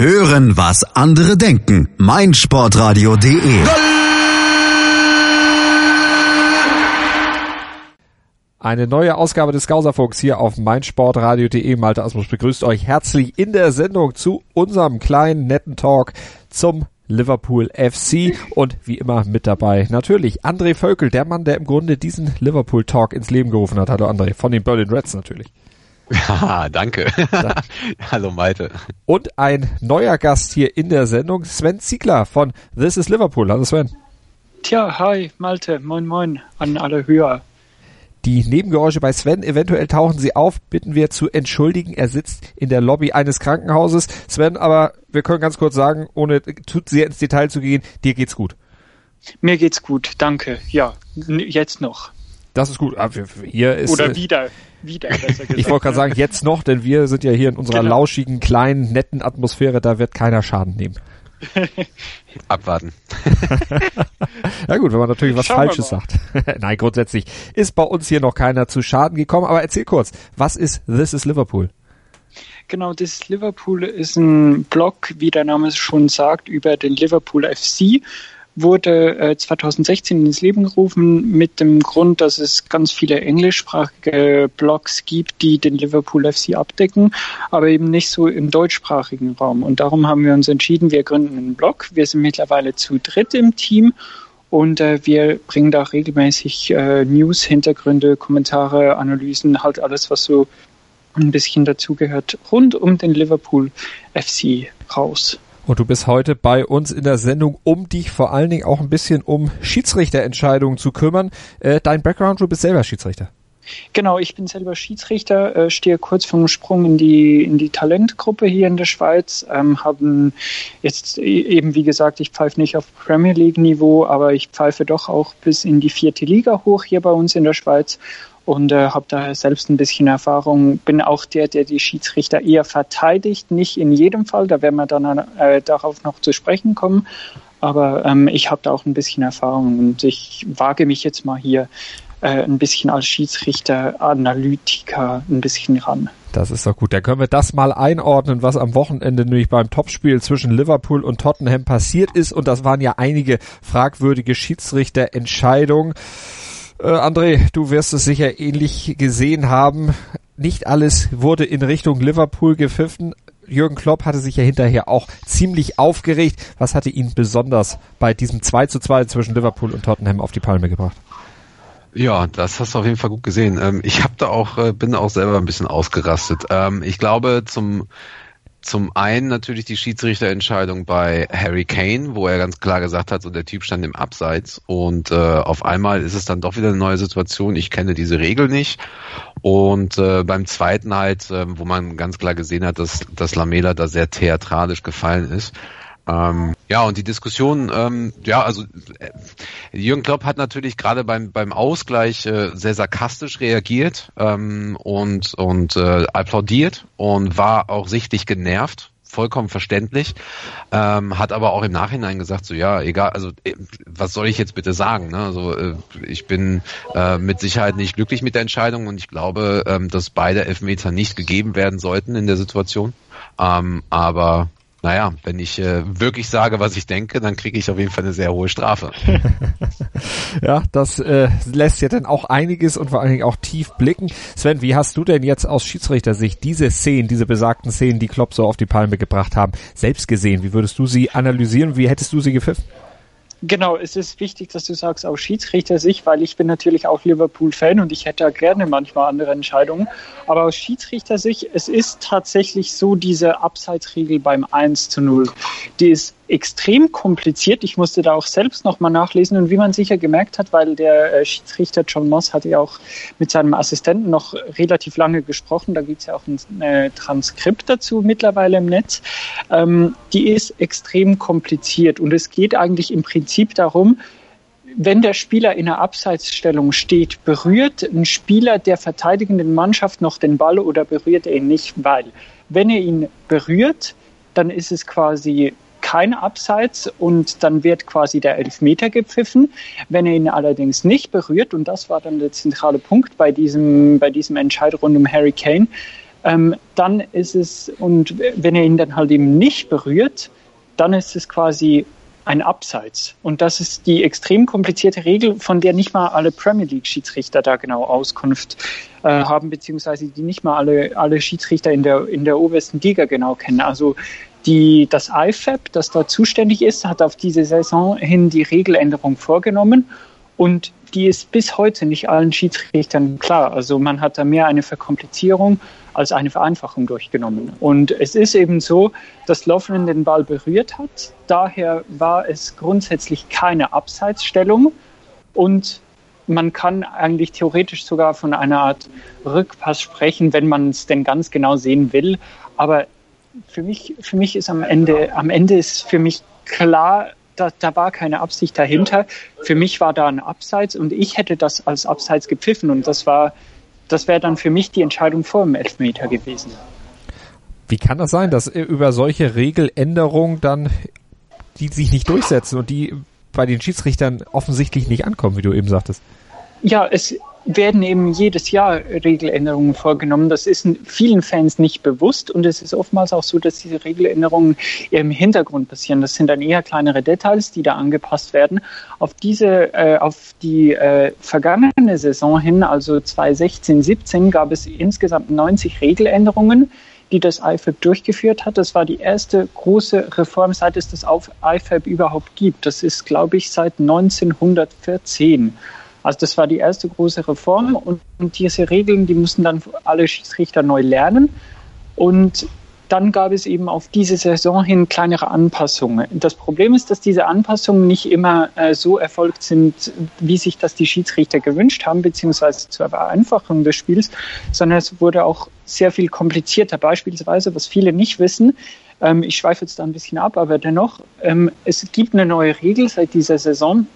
Hören, was andere denken. meinsportradio.de Eine neue Ausgabe des Gauserfunks hier auf meinsportradio.de. Malte Asmus begrüßt euch herzlich in der Sendung zu unserem kleinen netten Talk zum Liverpool FC und wie immer mit dabei natürlich André Völkel, der Mann, der im Grunde diesen Liverpool Talk ins Leben gerufen hat. Hallo André, von den Berlin Reds natürlich. Ja, danke. Hallo Malte. Und ein neuer Gast hier in der Sendung, Sven Ziegler von This is Liverpool. Hallo Sven. Tja, hi Malte, moin moin an alle Hörer. Die Nebengeräusche bei Sven, eventuell tauchen sie auf, bitten wir zu entschuldigen. Er sitzt in der Lobby eines Krankenhauses. Sven, aber wir können ganz kurz sagen, ohne zu sehr ins Detail zu gehen, dir geht's gut. Mir geht's gut, danke. Ja, jetzt noch. Das ist gut. Ah, hier ist, Oder wieder wieder, besser gesagt. ich wollte gerade sagen, jetzt noch, denn wir sind ja hier in unserer genau. lauschigen, kleinen, netten Atmosphäre, da wird keiner Schaden nehmen. Abwarten. ja gut, wenn man natürlich was Schauen Falsches sagt. Nein, grundsätzlich ist bei uns hier noch keiner zu Schaden gekommen, aber erzähl kurz, was ist This is Liverpool? Genau, das Liverpool ist ein Blog, wie der Name es schon sagt, über den Liverpool FC wurde äh, 2016 ins Leben gerufen mit dem Grund, dass es ganz viele englischsprachige Blogs gibt, die den Liverpool FC abdecken, aber eben nicht so im deutschsprachigen Raum. Und darum haben wir uns entschieden, wir gründen einen Blog. Wir sind mittlerweile zu dritt im Team und äh, wir bringen da regelmäßig äh, News, Hintergründe, Kommentare, Analysen, halt alles, was so ein bisschen dazugehört, rund um den Liverpool FC raus. Und du bist heute bei uns in der Sendung, um dich vor allen Dingen auch ein bisschen um Schiedsrichterentscheidungen zu kümmern. Äh, dein Background, du bist selber Schiedsrichter. Genau, ich bin selber Schiedsrichter, äh, stehe kurz vom Sprung in die in die Talentgruppe hier in der Schweiz. Ähm, haben jetzt e-, eben wie gesagt, ich pfeife nicht auf Premier League Niveau, aber ich pfeife doch auch bis in die vierte Liga hoch hier bei uns in der Schweiz und äh, habe daher selbst ein bisschen Erfahrung. Bin auch der, der die Schiedsrichter eher verteidigt, nicht in jedem Fall, da werden wir dann äh, darauf noch zu sprechen kommen. Aber ähm, ich habe da auch ein bisschen Erfahrung und ich wage mich jetzt mal hier äh, ein bisschen als Schiedsrichter, Analytiker ein bisschen ran. Das ist doch gut. Da können wir das mal einordnen, was am Wochenende nämlich beim Topspiel zwischen Liverpool und Tottenham passiert ist. Und das waren ja einige fragwürdige Schiedsrichterentscheidungen. Äh, André, du wirst es sicher ähnlich gesehen haben. Nicht alles wurde in Richtung Liverpool gepfiffen. Jürgen Klopp hatte sich ja hinterher auch ziemlich aufgeregt. Was hatte ihn besonders bei diesem 2 zu 2 zwischen Liverpool und Tottenham auf die Palme gebracht? Ja, das hast du auf jeden Fall gut gesehen. Ähm, ich habe da auch, äh, bin auch selber ein bisschen ausgerastet. Ähm, ich glaube, zum zum einen natürlich die Schiedsrichterentscheidung bei Harry Kane, wo er ganz klar gesagt hat, so der Typ stand im Abseits und äh, auf einmal ist es dann doch wieder eine neue Situation. Ich kenne diese Regel nicht. Und äh, beim zweiten halt, äh, wo man ganz klar gesehen hat, dass, dass Lamela da sehr theatralisch gefallen ist, ähm, ja, und die Diskussion, ähm, ja, also äh, Jürgen Klopp hat natürlich gerade beim, beim Ausgleich äh, sehr sarkastisch reagiert ähm, und, und äh, applaudiert und war auch sichtlich genervt vollkommen verständlich, ähm, hat aber auch im Nachhinein gesagt, so ja, egal, also äh, was soll ich jetzt bitte sagen? Ne? Also äh, ich bin äh, mit Sicherheit nicht glücklich mit der Entscheidung und ich glaube, ähm, dass beide Elfmeter nicht gegeben werden sollten in der Situation. Ähm, aber naja, wenn ich äh, wirklich sage, was ich denke, dann kriege ich auf jeden Fall eine sehr hohe Strafe. ja, das äh, lässt ja dann auch einiges und vor allen Dingen auch tief blicken. Sven, wie hast du denn jetzt aus Schiedsrichtersicht diese Szenen, diese besagten Szenen, die Klopp so auf die Palme gebracht haben, selbst gesehen? Wie würdest du sie analysieren? Wie hättest du sie gepfiffen? Genau, es ist wichtig, dass du sagst, aus Schiedsrichter-Sicht, weil ich bin natürlich auch Liverpool-Fan und ich hätte gerne manchmal andere Entscheidungen. Aber aus Schiedsrichter-Sicht, es ist tatsächlich so diese Abseitsregel beim 1 zu 0. Die ist extrem kompliziert. Ich musste da auch selbst nochmal nachlesen. Und wie man sicher gemerkt hat, weil der äh, Schiedsrichter John Moss hatte ja auch mit seinem Assistenten noch relativ lange gesprochen, da gibt es ja auch ein äh, Transkript dazu mittlerweile im Netz, ähm, die ist extrem kompliziert. Und es geht eigentlich im Prinzip darum, wenn der Spieler in einer Abseitsstellung steht, berührt ein Spieler der verteidigenden Mannschaft noch den Ball oder berührt er ihn nicht, weil wenn er ihn berührt, dann ist es quasi kein Abseits und dann wird quasi der Elfmeter gepfiffen. Wenn er ihn allerdings nicht berührt, und das war dann der zentrale Punkt bei diesem, bei diesem Entscheid rund um Harry Kane, ähm, dann ist es, und wenn er ihn dann halt eben nicht berührt, dann ist es quasi ein Abseits. Und das ist die extrem komplizierte Regel, von der nicht mal alle Premier League-Schiedsrichter da genau Auskunft äh, haben, beziehungsweise die nicht mal alle, alle Schiedsrichter in der, in der obersten Liga genau kennen. Also die, das IFAB, das da zuständig ist, hat auf diese Saison hin die Regeländerung vorgenommen und die ist bis heute nicht allen Schiedsrichtern klar. Also man hat da mehr eine Verkomplizierung als eine Vereinfachung durchgenommen. Und es ist eben so, dass Lovren den Ball berührt hat. Daher war es grundsätzlich keine Abseitsstellung und man kann eigentlich theoretisch sogar von einer Art Rückpass sprechen, wenn man es denn ganz genau sehen will. Aber für mich, für mich ist am Ende, am Ende ist für mich klar, da, da war keine Absicht dahinter. Für mich war da ein Abseits und ich hätte das als Abseits gepfiffen und das war, das wäre dann für mich die Entscheidung vor dem Elfmeter gewesen. Wie kann das sein, dass über solche Regeländerungen dann die sich nicht durchsetzen und die bei den Schiedsrichtern offensichtlich nicht ankommen, wie du eben sagtest? Ja, es, werden eben jedes Jahr Regeländerungen vorgenommen. Das ist vielen Fans nicht bewusst und es ist oftmals auch so, dass diese Regeländerungen im Hintergrund passieren. Das sind dann eher kleinere Details, die da angepasst werden. Auf diese, äh, auf die äh, vergangene Saison hin, also 2016, 17, gab es insgesamt 90 Regeländerungen die das IFAB durchgeführt hat. Das war die erste große Reform, seit es das IFAB überhaupt gibt. Das ist, glaube ich, seit 1914. Also das war die erste große Reform und, und diese Regeln, die mussten dann alle Schiedsrichter neu lernen. Und dann gab es eben auf diese Saison hin kleinere Anpassungen. Das Problem ist, dass diese Anpassungen nicht immer äh, so erfolgt sind, wie sich das die Schiedsrichter gewünscht haben, beziehungsweise zur Vereinfachung des Spiels, sondern es wurde auch sehr viel komplizierter. Beispielsweise, was viele nicht wissen, ähm, ich schweife jetzt da ein bisschen ab, aber dennoch, ähm, es gibt eine neue Regel seit dieser Saison,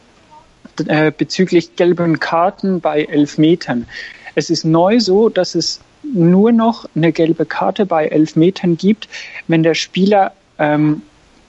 äh, bezüglich gelben Karten bei Elfmetern. Es ist neu so, dass es nur noch eine gelbe Karte bei Elfmetern gibt, wenn der Spieler, ähm,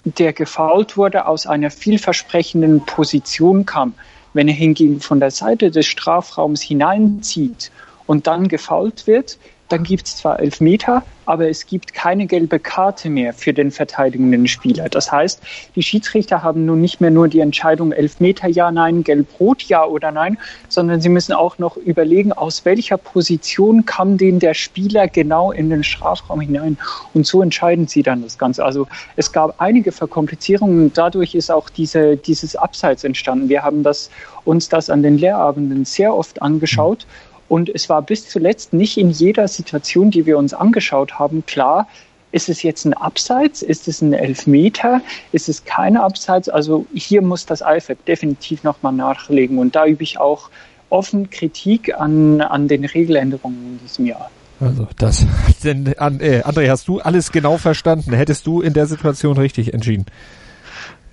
der gefault wurde, aus einer vielversprechenden Position kam. Wenn er hingegen von der Seite des Strafraums hineinzieht und dann gefault wird, dann gibt es zwar Elfmeter, aber es gibt keine gelbe Karte mehr für den verteidigenden Spieler. Das heißt, die Schiedsrichter haben nun nicht mehr nur die Entscheidung Elfmeter ja, nein, gelb-rot ja oder nein, sondern sie müssen auch noch überlegen, aus welcher Position kam denn der Spieler genau in den Strafraum hinein. Und so entscheiden sie dann das Ganze. Also es gab einige Verkomplizierungen und dadurch ist auch diese, dieses Abseits entstanden. Wir haben das, uns das an den Lehrabenden sehr oft angeschaut. Und es war bis zuletzt nicht in jeder Situation, die wir uns angeschaut haben, klar, ist es jetzt ein Abseits? Ist es ein Elfmeter? Ist es kein Abseits? Also hier muss das IFAB definitiv nochmal nachlegen. Und da übe ich auch offen Kritik an, an den Regeländerungen in diesem Jahr. Also das, denn, äh, André, hast du alles genau verstanden? Hättest du in der Situation richtig entschieden?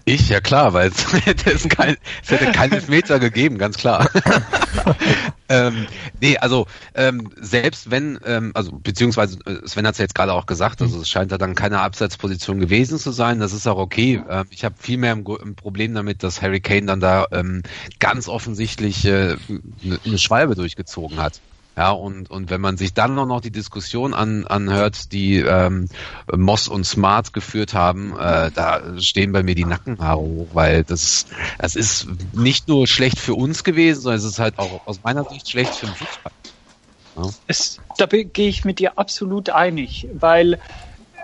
Ich, ja klar, weil es hätte, es kein, es hätte keinen Meter gegeben, ganz klar. ähm, nee, also ähm, selbst wenn, ähm, also beziehungsweise äh, Sven hat es ja jetzt gerade auch gesagt, also es scheint da dann keine Abseitsposition gewesen zu sein, das ist auch okay. Ähm, ich habe viel mehr ein, ein, Problem damit, dass Harry Kane dann da ähm, ganz offensichtlich äh, eine Schwalbe durchgezogen hat. Ja, und, und wenn man sich dann noch die Diskussion an, anhört, die ähm, Moss und Smart geführt haben, äh, da stehen bei mir die Nackenhaare hoch, weil das, das ist nicht nur schlecht für uns gewesen, sondern es ist halt auch aus meiner Sicht schlecht für den Fußball. Ja. Es, da gehe ich mit dir absolut einig, weil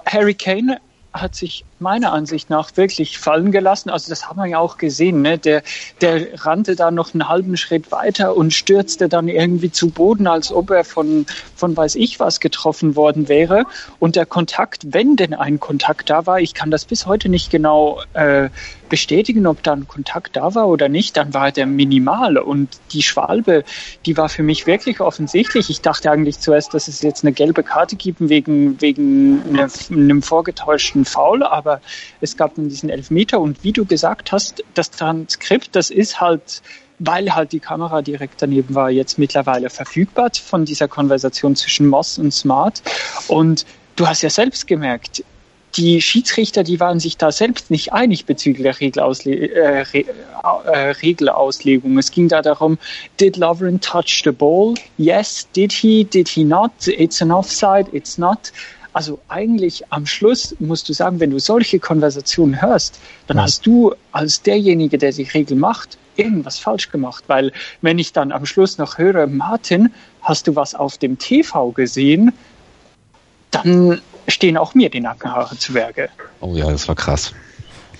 Harry Kane hat sich meiner Ansicht nach wirklich fallen gelassen. Also das haben wir ja auch gesehen. Ne? Der, der rannte da noch einen halben Schritt weiter und stürzte dann irgendwie zu Boden, als ob er von, von weiß ich was getroffen worden wäre. Und der Kontakt, wenn denn ein Kontakt da war, ich kann das bis heute nicht genau äh, bestätigen, ob da ein Kontakt da war oder nicht, dann war der minimal. Und die Schwalbe, die war für mich wirklich offensichtlich. Ich dachte eigentlich zuerst, dass es jetzt eine gelbe Karte gibt wegen, wegen einem vorgetäuschten Foul, aber es gab dann diesen Elfmeter. Und wie du gesagt hast, das Transkript, das ist halt weil halt die Kamera direkt daneben war, jetzt mittlerweile verfügbar von dieser Konversation zwischen Moss und Smart. Und du hast ja selbst gemerkt, die Schiedsrichter, die waren sich da selbst nicht einig bezüglich der Regelausle äh, Re äh, Regelauslegung. Es ging da darum, did Lovren touch the ball? Yes, did he, did he not? It's an offside, it's not. Also eigentlich am Schluss musst du sagen, wenn du solche Konversationen hörst, dann hast du als derjenige, der die Regel macht, irgendwas falsch gemacht. Weil wenn ich dann am Schluss noch höre, Martin, hast du was auf dem TV gesehen? Dann stehen auch mir die Nackenhaare zu Werke. Oh ja, das war krass.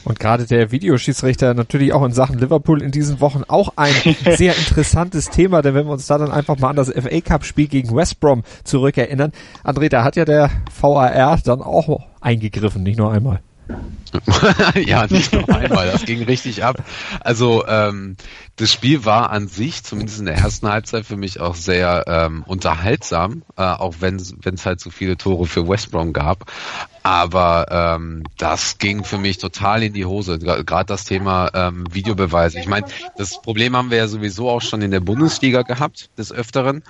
Und gerade der Videoschiedsrichter natürlich auch in Sachen Liverpool in diesen Wochen auch ein sehr interessantes Thema, denn wenn wir uns da dann einfach mal an das FA Cup Spiel gegen West Brom zurückerinnern, André, da hat ja der VAR dann auch eingegriffen, nicht nur einmal. ja, nicht nur einmal, das ging richtig ab. Also ähm, das Spiel war an sich, zumindest in der ersten Halbzeit, für mich auch sehr ähm, unterhaltsam, äh, auch wenn es halt so viele Tore für West Brom gab. Aber ähm, das ging für mich total in die Hose. Gerade das Thema ähm, Videobeweise. Ich meine, das Problem haben wir ja sowieso auch schon in der Bundesliga gehabt, des Öfteren.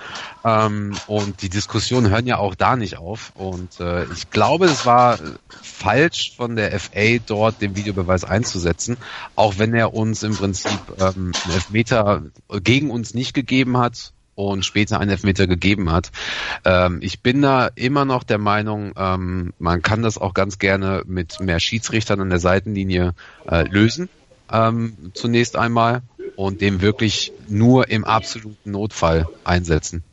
Ähm, und die Diskussionen hören ja auch da nicht auf. Und äh, ich glaube, es war falsch von der FA dort den Videobeweis einzusetzen, auch wenn er uns im Prinzip ähm, einen Elfmeter gegen uns nicht gegeben hat und später einen Elfmeter gegeben hat. Ähm, ich bin da immer noch der Meinung, ähm, man kann das auch ganz gerne mit mehr Schiedsrichtern an der Seitenlinie äh, lösen. Ähm, zunächst einmal und dem wirklich nur im absoluten Notfall einsetzen.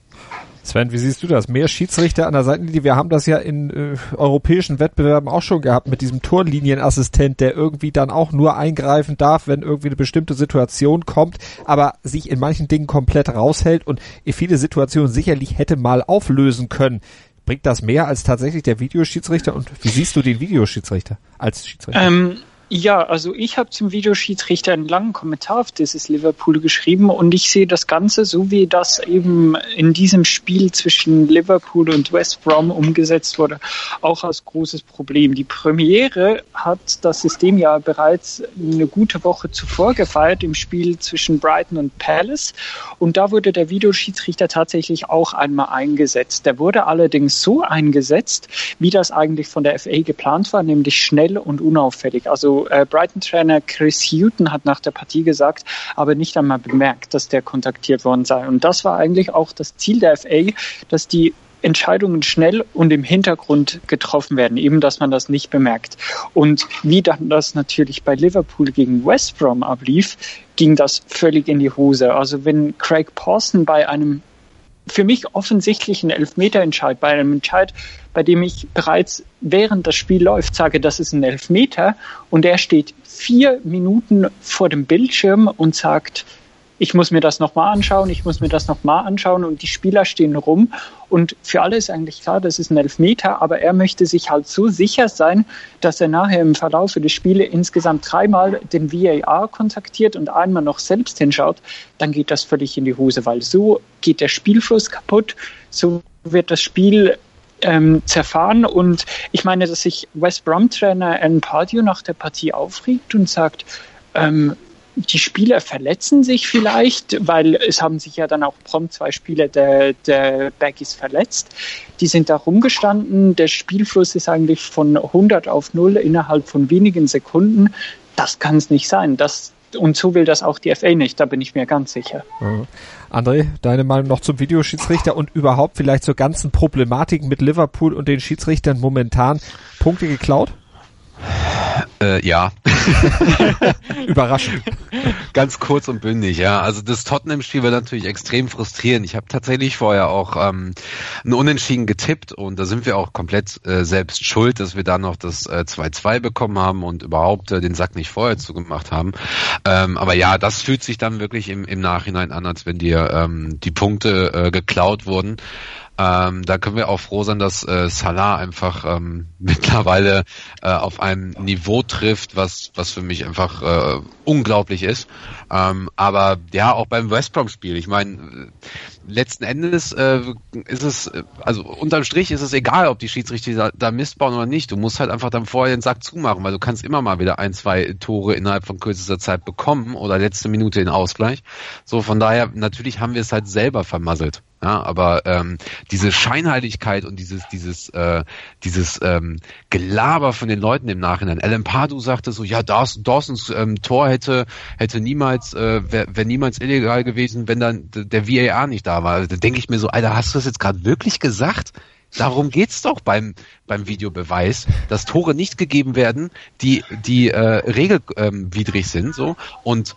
Sven, wie siehst du das? Mehr Schiedsrichter an der Seitenlinie. Wir haben das ja in äh, europäischen Wettbewerben auch schon gehabt mit diesem Torlinienassistent, der irgendwie dann auch nur eingreifen darf, wenn irgendwie eine bestimmte Situation kommt, aber sich in manchen Dingen komplett raushält und viele Situationen sicherlich hätte mal auflösen können. Bringt das mehr als tatsächlich der Videoschiedsrichter? Und wie siehst du den Videoschiedsrichter als Schiedsrichter? Ähm ja, also ich habe zum Videoschiedsrichter einen langen Kommentar auf dieses Liverpool geschrieben und ich sehe das Ganze so, wie das eben in diesem Spiel zwischen Liverpool und West Brom umgesetzt wurde, auch als großes Problem. Die Premiere hat das System ja bereits eine gute Woche zuvor gefeiert im Spiel zwischen Brighton und Palace und da wurde der Videoschiedsrichter tatsächlich auch einmal eingesetzt. Der wurde allerdings so eingesetzt, wie das eigentlich von der FA geplant war, nämlich schnell und unauffällig. Also äh, Brighton-Trainer Chris Hutton hat nach der Partie gesagt, aber nicht einmal bemerkt, dass der kontaktiert worden sei. Und das war eigentlich auch das Ziel der FA, dass die Entscheidungen schnell und im Hintergrund getroffen werden, eben dass man das nicht bemerkt. Und wie dann das natürlich bei Liverpool gegen West Brom ablief, ging das völlig in die Hose. Also wenn Craig Pawson bei einem für mich offensichtlichen Elfmeterentscheid, bei einem Entscheid, bei dem ich bereits während das Spiel läuft sage, das ist ein Elfmeter. Und er steht vier Minuten vor dem Bildschirm und sagt, ich muss mir das nochmal anschauen, ich muss mir das nochmal anschauen und die Spieler stehen rum und für alle ist eigentlich klar, das ist ein Elfmeter, aber er möchte sich halt so sicher sein, dass er nachher im Verlauf des Spiele insgesamt dreimal den VAR kontaktiert und einmal noch selbst hinschaut, dann geht das völlig in die Hose, weil so geht der Spielfluss kaputt, so wird das Spiel ähm, zerfahren. Und ich meine, dass sich West Brom-Trainer Alan Pardew nach der Partie aufregt und sagt, ähm, die Spieler verletzen sich vielleicht, weil es haben sich ja dann auch prompt zwei Spieler der, der Baggies verletzt. Die sind da rumgestanden. Der Spielfluss ist eigentlich von 100 auf 0 innerhalb von wenigen Sekunden. Das kann es nicht sein. Das, und so will das auch die FA nicht, da bin ich mir ganz sicher. Mhm. André, deine Meinung noch zum Videoschiedsrichter und überhaupt vielleicht zur ganzen Problematik mit Liverpool und den Schiedsrichtern momentan Punkte geklaut? Äh, ja. Überraschend. Ganz kurz und bündig, ja. Also das Tottenham-Spiel war natürlich extrem frustrierend. Ich habe tatsächlich vorher auch ähm, ein Unentschieden getippt und da sind wir auch komplett äh, selbst schuld, dass wir da noch das 2-2 äh, bekommen haben und überhaupt äh, den Sack nicht vorher zugemacht haben. Ähm, aber ja, das fühlt sich dann wirklich im, im Nachhinein an, als wenn dir ähm, die Punkte äh, geklaut wurden. Ähm, da können wir auch froh sein, dass äh, Salah einfach ähm, mittlerweile äh, auf einem Niveau trifft, was was für mich einfach äh, unglaublich ist. Ähm, aber ja, auch beim West Brom Spiel. Ich meine, letzten Endes äh, ist es, also unterm Strich ist es egal, ob die Schiedsrichter da, da Mist bauen oder nicht. Du musst halt einfach dann vorher den Sack zumachen, weil du kannst immer mal wieder ein, zwei Tore innerhalb von kürzester Zeit bekommen oder letzte Minute den Ausgleich. So, von daher, natürlich haben wir es halt selber vermasselt. Ja, aber ähm, diese Scheinheiligkeit und dieses dieses äh, dieses ähm, Gelaber von den Leuten im Nachhinein. Alan Pardew sagte so, ja, Dawson, Dawsons ähm, Tor hätte hätte niemals äh, wäre wär niemals illegal gewesen, wenn dann der VAR nicht da war. Da denke ich mir so, Alter, hast du das jetzt gerade wirklich gesagt? Darum geht's doch beim beim Videobeweis, dass Tore nicht gegeben werden, die die äh, regelwidrig ähm, sind, so und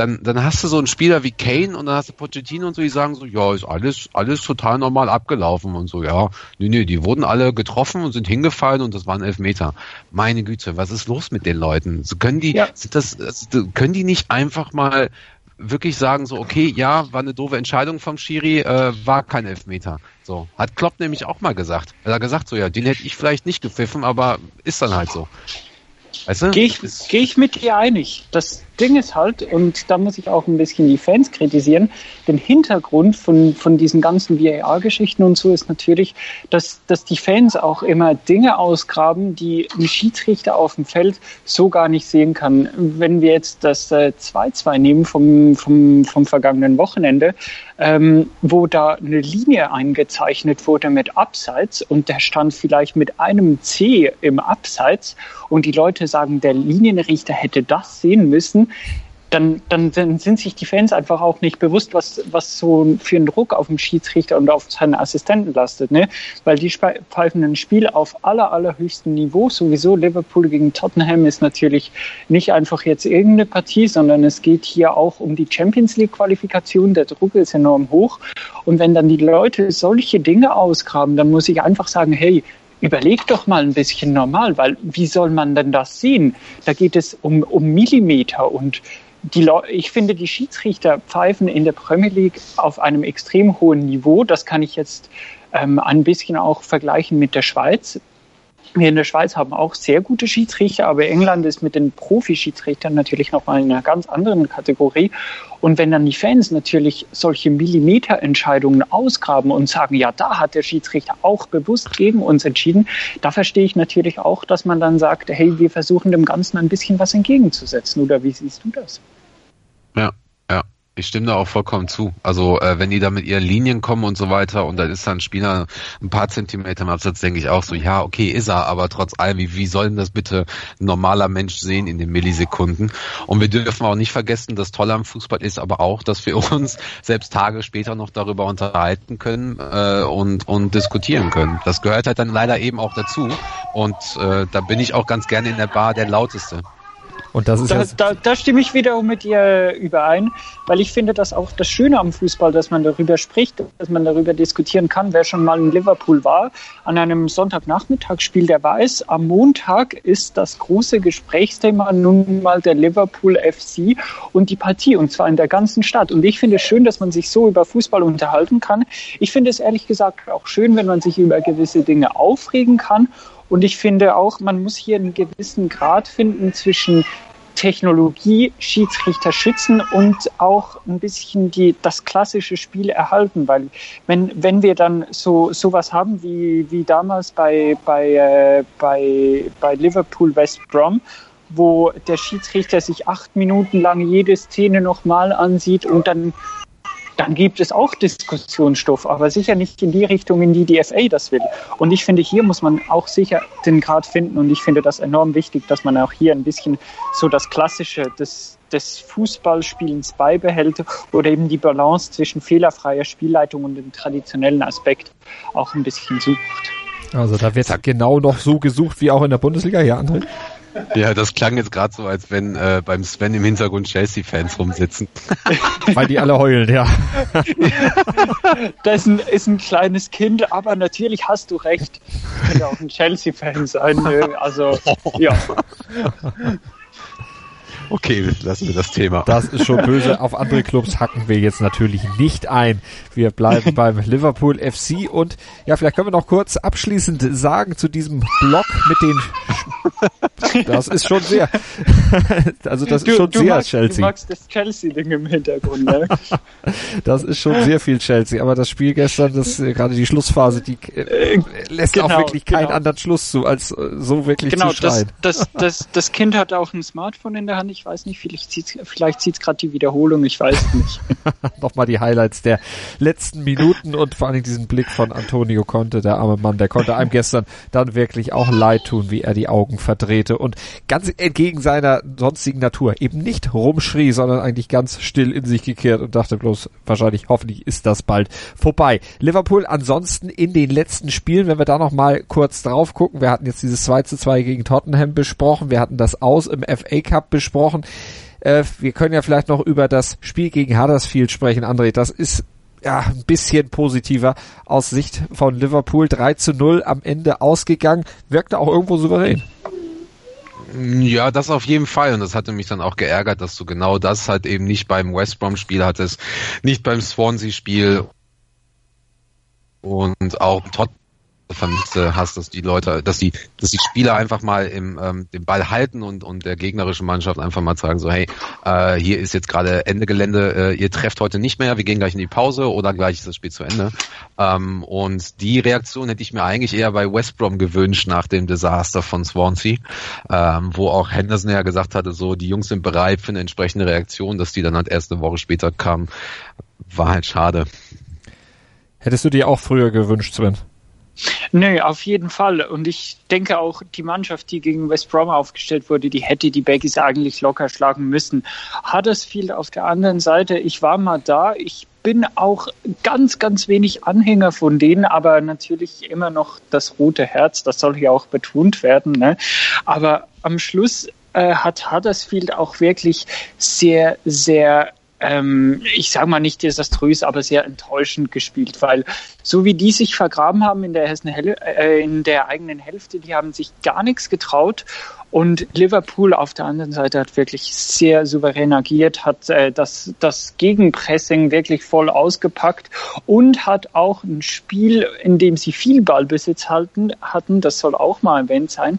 dann, dann hast du so einen Spieler wie Kane und dann hast du Pochettino und so, die sagen so, ja, ist alles, alles total normal abgelaufen und so, ja. Nee, nee, die wurden alle getroffen und sind hingefallen und das waren Elfmeter. Meine Güte, was ist los mit den Leuten? So können die, ja. sind das, können die nicht einfach mal wirklich sagen so, okay, ja, war eine doofe Entscheidung vom Schiri, äh, war kein Elfmeter. So. Hat Klopp nämlich auch mal gesagt. Er hat gesagt so, ja, den hätte ich vielleicht nicht gepfiffen, aber ist dann halt so. Weißt du? Gehe ich, geh ich mit dir einig. Das Ding ist halt, und da muss ich auch ein bisschen die Fans kritisieren, den Hintergrund von, von diesen ganzen VAR-Geschichten und so ist natürlich, dass, dass die Fans auch immer Dinge ausgraben, die ein Schiedsrichter auf dem Feld so gar nicht sehen kann. Wenn wir jetzt das 2-2 äh, nehmen vom, vom, vom vergangenen Wochenende, ähm, wo da eine Linie eingezeichnet wurde mit Abseits und der stand vielleicht mit einem C im Abseits und die Leute sagen, der Linienrichter hätte das sehen müssen, dann, dann, sind sich die Fans einfach auch nicht bewusst, was, was so für ein Druck auf den Schiedsrichter und auf seine Assistenten lastet. Ne? Weil die pfeifen ein Spiel auf aller, allerhöchstem Niveau. Sowieso Liverpool gegen Tottenham ist natürlich nicht einfach jetzt irgendeine Partie, sondern es geht hier auch um die Champions League Qualifikation. Der Druck ist enorm hoch. Und wenn dann die Leute solche Dinge ausgraben, dann muss ich einfach sagen, hey, überleg doch mal ein bisschen normal, weil wie soll man denn das sehen? Da geht es um, um Millimeter und die ich finde, die Schiedsrichter pfeifen in der Premier League auf einem extrem hohen Niveau. Das kann ich jetzt ähm, ein bisschen auch vergleichen mit der Schweiz. Wir in der Schweiz haben auch sehr gute Schiedsrichter, aber England ist mit den Profi-Schiedsrichtern natürlich nochmal in einer ganz anderen Kategorie. Und wenn dann die Fans natürlich solche Millimeterentscheidungen ausgraben und sagen, ja, da hat der Schiedsrichter auch bewusst gegen uns entschieden, da verstehe ich natürlich auch, dass man dann sagt, hey, wir versuchen dem Ganzen ein bisschen was entgegenzusetzen. Oder wie siehst du das? Ja, ich stimme da auch vollkommen zu. Also äh, wenn die da mit ihren Linien kommen und so weiter und dann ist dann ein Spieler ein paar Zentimeter im Absatz, denke ich auch so, ja, okay, ist er, aber trotz allem, wie, wie soll denn das bitte ein normaler Mensch sehen in den Millisekunden? Und wir dürfen auch nicht vergessen, das Tolle am Fußball ist aber auch, dass wir uns selbst Tage später noch darüber unterhalten können äh, und, und diskutieren können. Das gehört halt dann leider eben auch dazu. Und äh, da bin ich auch ganz gerne in der Bar der Lauteste. Und das ist da, da, da stimme ich wiederum mit dir überein, weil ich finde das auch das Schöne am Fußball, dass man darüber spricht, dass man darüber diskutieren kann. Wer schon mal in Liverpool war, an einem Sonntagnachmittagsspiel, der weiß, am Montag ist das große Gesprächsthema nun mal der Liverpool FC und die Partie, und zwar in der ganzen Stadt. Und ich finde es schön, dass man sich so über Fußball unterhalten kann. Ich finde es ehrlich gesagt auch schön, wenn man sich über gewisse Dinge aufregen kann und ich finde auch, man muss hier einen gewissen Grad finden zwischen Technologie, Schiedsrichter schützen und auch ein bisschen die, das klassische Spiel erhalten, weil wenn, wenn wir dann so sowas haben wie, wie damals bei, bei, äh, bei, bei Liverpool West Brom, wo der Schiedsrichter sich acht Minuten lang jede Szene nochmal ansieht und dann dann gibt es auch Diskussionsstoff, aber sicher nicht in die Richtung, in die die FA das will. Und ich finde, hier muss man auch sicher den Grad finden und ich finde das enorm wichtig, dass man auch hier ein bisschen so das Klassische des, des Fußballspielens beibehält oder eben die Balance zwischen fehlerfreier Spielleitung und dem traditionellen Aspekt auch ein bisschen sucht. Also da wird genau noch so gesucht wie auch in der Bundesliga, ja, André? Ja, das klang jetzt gerade so, als wenn äh, beim Sven im Hintergrund Chelsea-Fans rumsitzen. Weil die alle heulen, ja. Das ist ein, ist ein kleines Kind, aber natürlich hast du recht. Könnte auch ein Chelsea-Fan sein. Also, ja. Okay, lassen wir das Thema. Das ist schon böse. Auf andere Clubs hacken wir jetzt natürlich nicht ein. Wir bleiben beim Liverpool FC und ja, vielleicht können wir noch kurz abschließend sagen zu diesem Block mit den. Das ist schon sehr. Also das du, ist schon sehr magst, Chelsea. Du magst das Chelsea-Ding im Hintergrund, ne? Das ist schon sehr viel Chelsea. Aber das Spiel gestern, das äh, gerade die Schlussphase, die äh, lässt genau, auch wirklich keinen genau. anderen Schluss zu, als äh, so wirklich genau, zu schreien. Genau, das, das, das, das Kind hat auch ein Smartphone in der Hand. Ich weiß nicht, vielleicht zieht vielleicht zieht's gerade die Wiederholung, ich weiß nicht. Nochmal die Highlights der letzten Minuten und vor allem diesen Blick von Antonio Conte, der arme Mann, der konnte einem gestern dann wirklich auch leid tun, wie er die Augen verdrehte und ganz entgegen seiner sonstigen Natur eben nicht rumschrie, sondern eigentlich ganz still in sich gekehrt und dachte bloß, wahrscheinlich, hoffentlich ist das bald vorbei. Liverpool ansonsten in den letzten Spielen, wenn wir da nochmal kurz drauf gucken, wir hatten jetzt dieses 2 zu 2 gegen Tottenham besprochen, wir hatten das Aus im FA Cup besprochen, äh, wir können ja vielleicht noch über das Spiel gegen Huddersfield sprechen, André, das ist ja, ein bisschen positiver aus Sicht von Liverpool. 3 zu 0 am Ende ausgegangen, wirkte auch irgendwo souverän. Ja, das auf jeden Fall. Und das hatte mich dann auch geärgert, dass du genau das halt eben nicht beim West Brom-Spiel hattest, nicht beim Swansea-Spiel und auch Tot vermisst hast, dass die Leute, dass die, dass die Spieler einfach mal im, ähm, den Ball halten und, und der gegnerischen Mannschaft einfach mal sagen so, hey, äh, hier ist jetzt gerade Ende Gelände, äh, ihr trefft heute nicht mehr, wir gehen gleich in die Pause oder gleich ist das Spiel zu Ende. Ähm, und die Reaktion hätte ich mir eigentlich eher bei West Brom gewünscht nach dem Desaster von Swansea, ähm, wo auch Henderson ja gesagt hatte, so, die Jungs sind bereit für eine entsprechende Reaktion, dass die dann halt erst eine Woche später kam, war halt schade. Hättest du dir auch früher gewünscht, Sven? Nee, auf jeden Fall. Und ich denke auch, die Mannschaft, die gegen West Brom aufgestellt wurde, die hätte die Baggies eigentlich locker schlagen müssen. Huddersfield auf der anderen Seite, ich war mal da, ich bin auch ganz, ganz wenig Anhänger von denen, aber natürlich immer noch das rote Herz, das soll hier auch betont werden. Ne? Aber am Schluss äh, hat Huddersfield auch wirklich sehr, sehr ähm, ich sage mal nicht desaströs, aber sehr enttäuschend gespielt, weil so wie die sich vergraben haben in der, Hessen, äh, in der eigenen Hälfte, die haben sich gar nichts getraut. Und Liverpool auf der anderen Seite hat wirklich sehr souverän agiert, hat äh, das, das Gegenpressing wirklich voll ausgepackt und hat auch ein Spiel, in dem sie viel Ballbesitz halten, hatten, das soll auch mal erwähnt sein,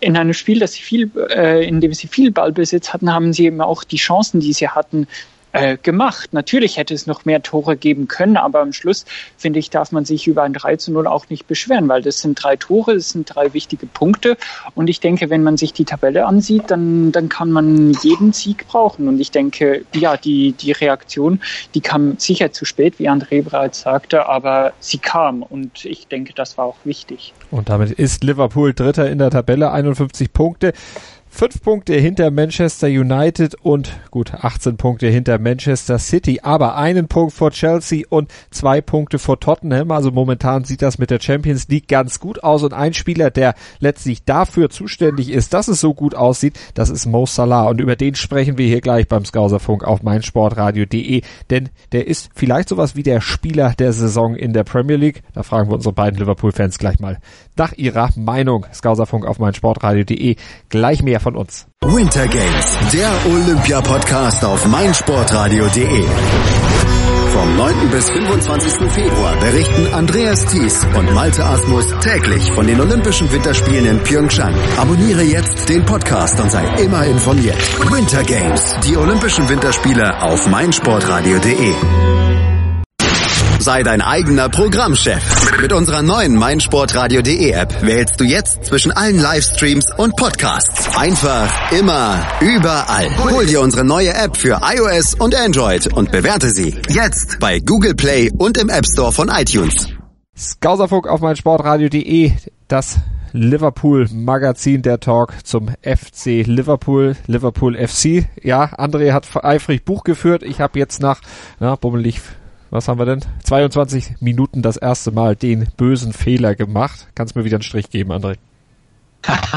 in einem Spiel, das sie viel, äh, in dem sie viel Ballbesitz hatten, haben sie eben auch die Chancen, die sie hatten, äh, gemacht. Natürlich hätte es noch mehr Tore geben können, aber am Schluss, finde ich, darf man sich über ein 3 zu 0 auch nicht beschweren, weil das sind drei Tore, das sind drei wichtige Punkte. Und ich denke, wenn man sich die Tabelle ansieht, dann, dann kann man jeden Sieg brauchen. Und ich denke, ja, die, die Reaktion, die kam sicher zu spät, wie André bereits sagte, aber sie kam. Und ich denke, das war auch wichtig. Und damit ist Liverpool Dritter in der Tabelle, 51 Punkte. Fünf Punkte hinter Manchester United und gut 18 Punkte hinter Manchester City, aber einen Punkt vor Chelsea und zwei Punkte vor Tottenham. Also momentan sieht das mit der Champions League ganz gut aus und ein Spieler, der letztlich dafür zuständig ist, dass es so gut aussieht, das ist Mo Salah und über den sprechen wir hier gleich beim Skauserfunk auf meinsportradio.de, denn der ist vielleicht sowas wie der Spieler der Saison in der Premier League. Da fragen wir unsere beiden Liverpool-Fans gleich mal nach ihrer Meinung. Skauserfunk auf meinsportradio.de. Gleich mehr von uns. Winter Games, der Olympia-Podcast auf meinsportradio.de. Vom 9. bis 25. Februar berichten Andreas Thies und Malte Asmus täglich von den Olympischen Winterspielen in Pyeongchang. Abonniere jetzt den Podcast und sei immer informiert. Winter Games, die Olympischen Winterspiele auf meinsportradio.de. Sei dein eigener Programmchef. Mit unserer neuen meinsportradio.de App wählst du jetzt zwischen allen Livestreams und Podcasts. Einfach, immer, überall. Hol dir unsere neue App für iOS und Android und bewerte sie jetzt bei Google Play und im App Store von iTunes. Skauserfunk auf meinsportradio.de, das Liverpool Magazin, der Talk zum FC Liverpool, Liverpool FC. Ja, André hat eifrig Buch geführt. Ich habe jetzt nach, na, bummelig was haben wir denn? 22 Minuten das erste Mal den bösen Fehler gemacht. Kannst mir wieder einen Strich geben, André?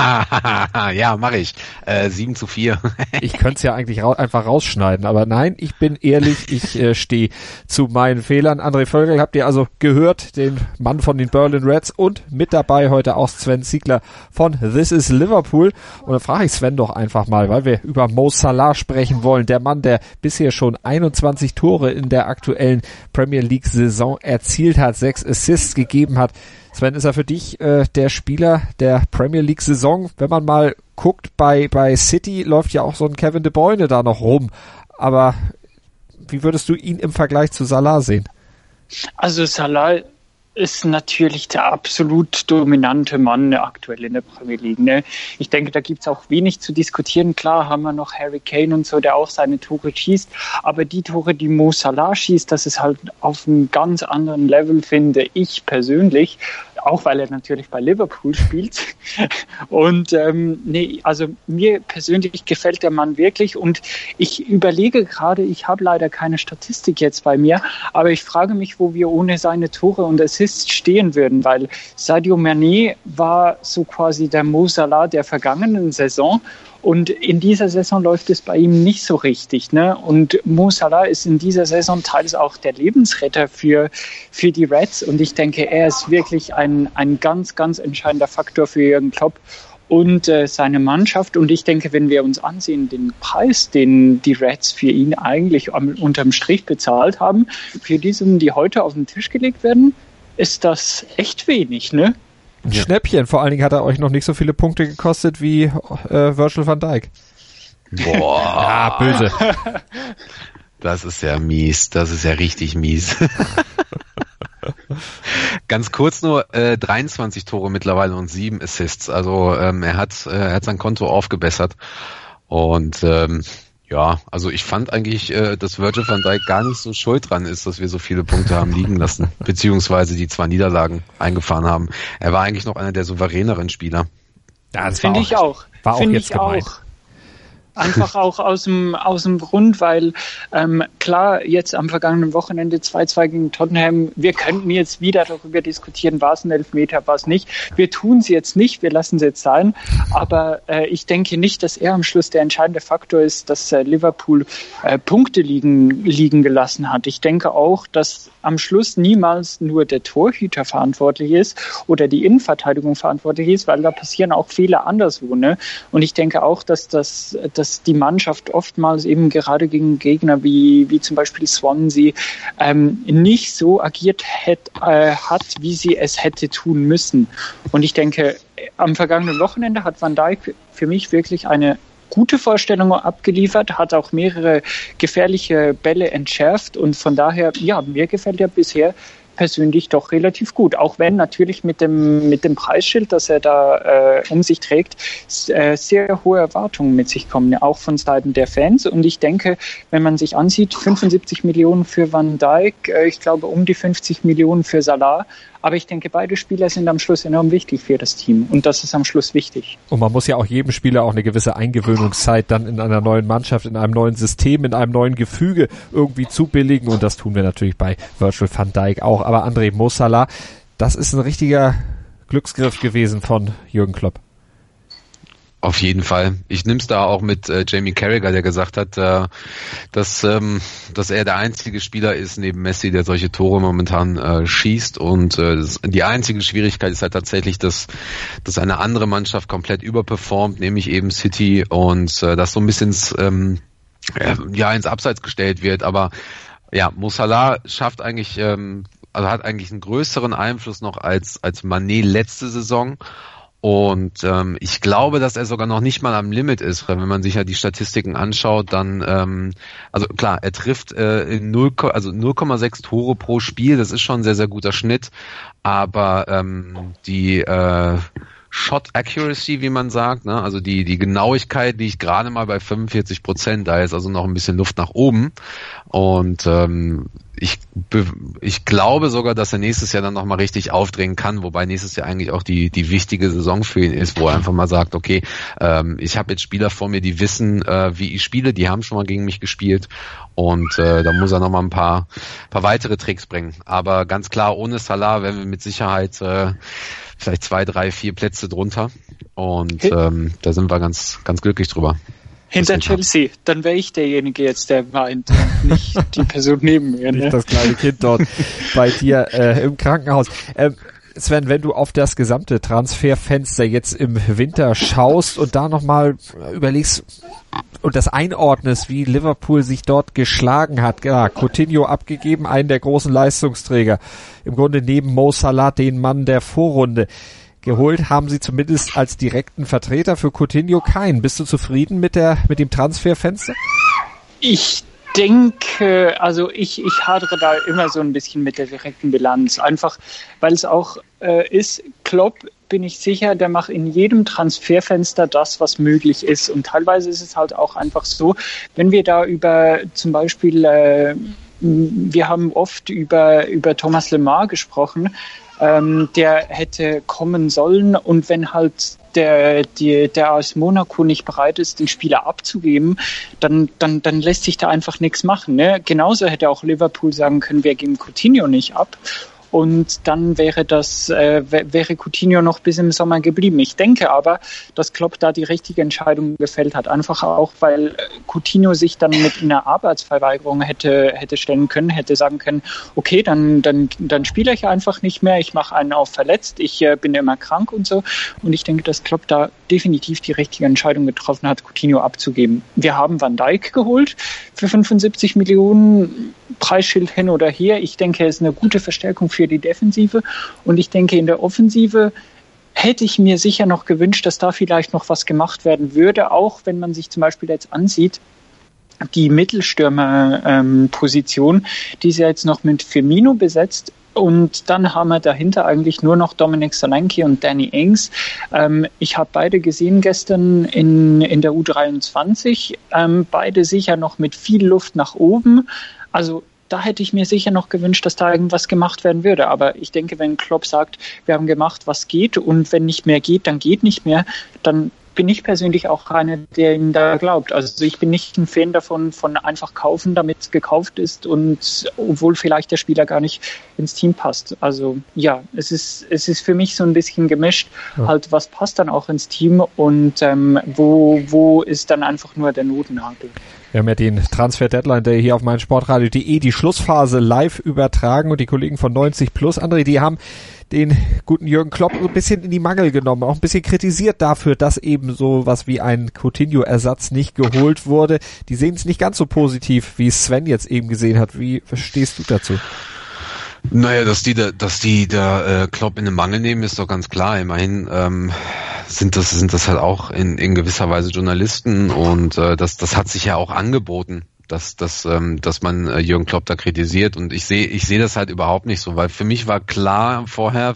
ja, mache ich. Äh, 7 zu 4. ich könnte es ja eigentlich ra einfach rausschneiden, aber nein, ich bin ehrlich, ich äh, stehe zu meinen Fehlern. André Völkel habt ihr also gehört, den Mann von den Berlin Reds und mit dabei heute auch Sven Ziegler von This is Liverpool. Und dann frage ich Sven doch einfach mal, weil wir über Mo Salah sprechen wollen. Der Mann, der bisher schon 21 Tore in der aktuellen Premier League Saison erzielt hat, sechs Assists gegeben hat. Sven, ist er für dich äh, der Spieler der Premier League Saison? Wenn man mal guckt, bei, bei City läuft ja auch so ein Kevin De Bruyne da noch rum. Aber wie würdest du ihn im Vergleich zu Salah sehen? Also Salah ist natürlich der absolut dominante Mann aktuell in der Premier League. Ne? Ich denke, da gibt's auch wenig zu diskutieren. Klar haben wir noch Harry Kane und so, der auch seine Tore schießt, aber die Tore, die Mo Salah schießt, das ist halt auf einem ganz anderen Level, finde ich persönlich auch weil er natürlich bei Liverpool spielt. Und ähm, nee, also mir persönlich gefällt der Mann wirklich und ich überlege gerade, ich habe leider keine Statistik jetzt bei mir, aber ich frage mich, wo wir ohne seine Tore und Assists stehen würden, weil Sadio Mané war so quasi der Mo Salah der vergangenen Saison und in dieser Saison läuft es bei ihm nicht so richtig. Ne? Und Mo Salah ist in dieser Saison teils auch der Lebensretter für, für die Reds. Und ich denke, er ist wirklich ein, ein ganz, ganz entscheidender Faktor für Jürgen Klopp und äh, seine Mannschaft. Und ich denke, wenn wir uns ansehen, den Preis, den die Reds für ihn eigentlich am, unterm Strich bezahlt haben, für die Summen, die heute auf den Tisch gelegt werden, ist das echt wenig, ne? Ein ja. Schnäppchen. Vor allen Dingen hat er euch noch nicht so viele Punkte gekostet wie äh, Virgil van Dijk. Boah. ja, böse. Das ist ja mies. Das ist ja richtig mies. Ganz kurz nur, äh, 23 Tore mittlerweile und sieben Assists. Also ähm, er hat äh, er hat sein Konto aufgebessert. Und ähm, ja, also ich fand eigentlich, äh, dass Virgil van Dijk gar nicht so schuld dran ist, dass wir so viele Punkte haben liegen lassen, beziehungsweise die zwei Niederlagen eingefahren haben. Er war eigentlich noch einer der souveräneren Spieler. Ja, das finde ich auch. War auch jetzt gemeint. Auch. Einfach auch aus dem, aus dem Grund, weil ähm, klar, jetzt am vergangenen Wochenende 2-2 gegen Tottenham, wir könnten jetzt wieder darüber diskutieren, war es ein Elfmeter, war es nicht. Wir tun es jetzt nicht, wir lassen es jetzt sein. Aber äh, ich denke nicht, dass er am Schluss der entscheidende Faktor ist, dass äh, Liverpool äh, Punkte liegen, liegen gelassen hat. Ich denke auch, dass am Schluss niemals nur der Torhüter verantwortlich ist oder die Innenverteidigung verantwortlich ist, weil da passieren auch Fehler anderswo. Ne? Und ich denke auch, dass das dass die Mannschaft oftmals eben gerade gegen Gegner wie, wie zum Beispiel Swansea ähm, nicht so agiert hätt, äh, hat, wie sie es hätte tun müssen. Und ich denke, am vergangenen Wochenende hat Van Dijk für mich wirklich eine gute Vorstellung abgeliefert, hat auch mehrere gefährliche Bälle entschärft und von daher, ja, mir gefällt er bisher persönlich doch relativ gut. Auch wenn natürlich mit dem, mit dem Preisschild, das er da äh, um sich trägt, äh, sehr hohe Erwartungen mit sich kommen, auch von Seiten der Fans. Und ich denke, wenn man sich ansieht, 75 Millionen für Van Dijk, äh, ich glaube um die 50 Millionen für Salah, aber ich denke, beide Spieler sind am Schluss enorm wichtig für das Team. Und das ist am Schluss wichtig. Und man muss ja auch jedem Spieler auch eine gewisse Eingewöhnungszeit dann in einer neuen Mannschaft, in einem neuen System, in einem neuen Gefüge irgendwie zubilligen. Und das tun wir natürlich bei Virtual van Dijk auch. Aber André Mossala, das ist ein richtiger Glücksgriff gewesen von Jürgen Klopp. Auf jeden Fall. Ich nehme es da auch mit äh, Jamie Carragher, der gesagt hat, äh, dass, ähm, dass er der einzige Spieler ist neben Messi, der solche Tore momentan äh, schießt. Und äh, die einzige Schwierigkeit ist halt tatsächlich, dass, dass eine andere Mannschaft komplett überperformt, nämlich eben City und äh, das so ein bisschen ins, ähm, ja, ins Abseits gestellt wird. Aber ja, Musala schafft eigentlich, ähm, also hat eigentlich einen größeren Einfluss noch als, als Manet letzte Saison. Und ähm, ich glaube, dass er sogar noch nicht mal am Limit ist. Wenn man sich ja die Statistiken anschaut, dann, ähm, also klar, er trifft äh, in 0, also 0,6 Tore pro Spiel, das ist schon ein sehr, sehr guter Schnitt. Aber ähm, die äh, Shot Accuracy, wie man sagt, ne? also die, die Genauigkeit liegt gerade mal bei 45 Prozent, da ist also noch ein bisschen Luft nach oben. Und ähm, ich, ich glaube sogar, dass er nächstes Jahr dann nochmal richtig aufdrehen kann, wobei nächstes Jahr eigentlich auch die, die wichtige Saison für ihn ist, wo er einfach mal sagt, okay, ähm, ich habe jetzt Spieler vor mir, die wissen, äh, wie ich spiele, die haben schon mal gegen mich gespielt und äh, da muss er nochmal ein paar, paar weitere Tricks bringen. Aber ganz klar, ohne Salah werden wir mit Sicherheit äh, vielleicht zwei, drei, vier Plätze drunter und ähm, da sind wir ganz, ganz glücklich drüber. Hinter Chelsea, dann wäre ich derjenige jetzt, der weint, nicht die Person neben mir. Ne? Nicht das kleine Kind dort bei dir äh, im Krankenhaus. Ähm, Sven, wenn du auf das gesamte Transferfenster jetzt im Winter schaust und da nochmal überlegst und das einordnest, wie Liverpool sich dort geschlagen hat. Ja, Coutinho abgegeben, einen der großen Leistungsträger. Im Grunde neben Mo Salah den Mann der Vorrunde geholt haben sie zumindest als direkten Vertreter für Coutinho keinen. Bist du zufrieden mit der mit dem Transferfenster? Ich denke, also ich, ich hadere da immer so ein bisschen mit der direkten Bilanz. Einfach, weil es auch äh, ist, Klopp bin ich sicher, der macht in jedem Transferfenster das, was möglich ist. Und teilweise ist es halt auch einfach so, wenn wir da über zum Beispiel, äh, wir haben oft über, über Thomas Lemar gesprochen, ähm, der hätte kommen sollen und wenn halt der, die, der aus Monaco nicht bereit ist, den Spieler abzugeben, dann, dann, dann lässt sich da einfach nichts machen. Ne? Genauso hätte auch Liverpool sagen können, wir geben Coutinho nicht ab und dann wäre das äh, wäre Coutinho noch bis im Sommer geblieben. Ich denke aber, dass Klopp da die richtige Entscheidung gefällt hat, einfach auch, weil Coutinho sich dann mit einer Arbeitsverweigerung hätte hätte stellen können, hätte sagen können, okay, dann dann dann spiele ich einfach nicht mehr, ich mache einen auf verletzt, ich äh, bin immer krank und so. Und ich denke, dass Klopp da definitiv die richtige Entscheidung getroffen hat, Coutinho abzugeben. Wir haben Van Dijk geholt für 75 Millionen Preisschild hin oder her. Ich denke, er ist eine gute Verstärkung für die Defensive. Und ich denke, in der Offensive hätte ich mir sicher noch gewünscht, dass da vielleicht noch was gemacht werden würde, auch wenn man sich zum Beispiel jetzt ansieht, die Mittelstürmerposition, ähm, die ist ja jetzt noch mit Firmino besetzt. Und dann haben wir dahinter eigentlich nur noch Dominik Solanke und Danny Ings. Ähm, ich habe beide gesehen gestern in, in der U23. Ähm, beide sicher noch mit viel Luft nach oben. Also da hätte ich mir sicher noch gewünscht, dass da irgendwas gemacht werden würde. Aber ich denke, wenn Klopp sagt, wir haben gemacht, was geht und wenn nicht mehr geht, dann geht nicht mehr, dann bin ich persönlich auch einer, der ihn da glaubt. Also ich bin nicht ein Fan davon, von einfach kaufen, damit es gekauft ist und obwohl vielleicht der Spieler gar nicht ins Team passt. Also ja, es ist, es ist für mich so ein bisschen gemischt, ja. halt was passt dann auch ins Team und ähm, wo, wo ist dann einfach nur der Notennagel. Wir haben ja den Transfer Deadline Day hier auf meinsportradio.de die Schlussphase live übertragen und die Kollegen von 90 Plus, André, die haben den guten Jürgen Klopp ein bisschen in die Mangel genommen, auch ein bisschen kritisiert dafür, dass eben so was wie ein Coutinho-Ersatz nicht geholt wurde. Die sehen es nicht ganz so positiv, wie Sven jetzt eben gesehen hat. Wie verstehst du dazu? Naja, dass die da, dass die da äh, Klopp in den Mangel nehmen, ist doch ganz klar. Immerhin ähm, sind das sind das halt auch in, in gewisser Weise Journalisten und äh, das das hat sich ja auch angeboten dass, dass, ähm, dass man äh, Jürgen Klopp da kritisiert. Und ich sehe ich sehe das halt überhaupt nicht so, weil für mich war klar vorher,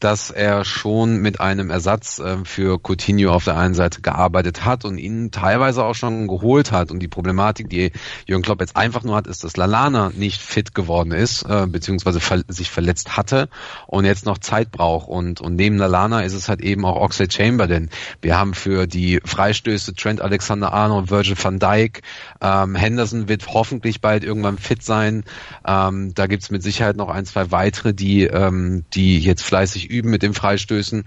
dass er schon mit einem Ersatz äh, für Coutinho auf der einen Seite gearbeitet hat und ihn teilweise auch schon geholt hat. Und die Problematik, die Jürgen Klopp jetzt einfach nur hat, ist, dass Lalana nicht fit geworden ist, äh, beziehungsweise sich verletzt hatte und jetzt noch Zeit braucht. Und, und neben Lalana ist es halt eben auch Oxlade Chamberlain. Wir haben für die Freistöße Trent Alexander-Arnold, Virgil van Dijk, ähm, Henderson wird hoffentlich bald irgendwann fit sein. Ähm, da gibt's mit Sicherheit noch ein, zwei weitere, die, ähm, die jetzt fleißig üben mit den Freistößen.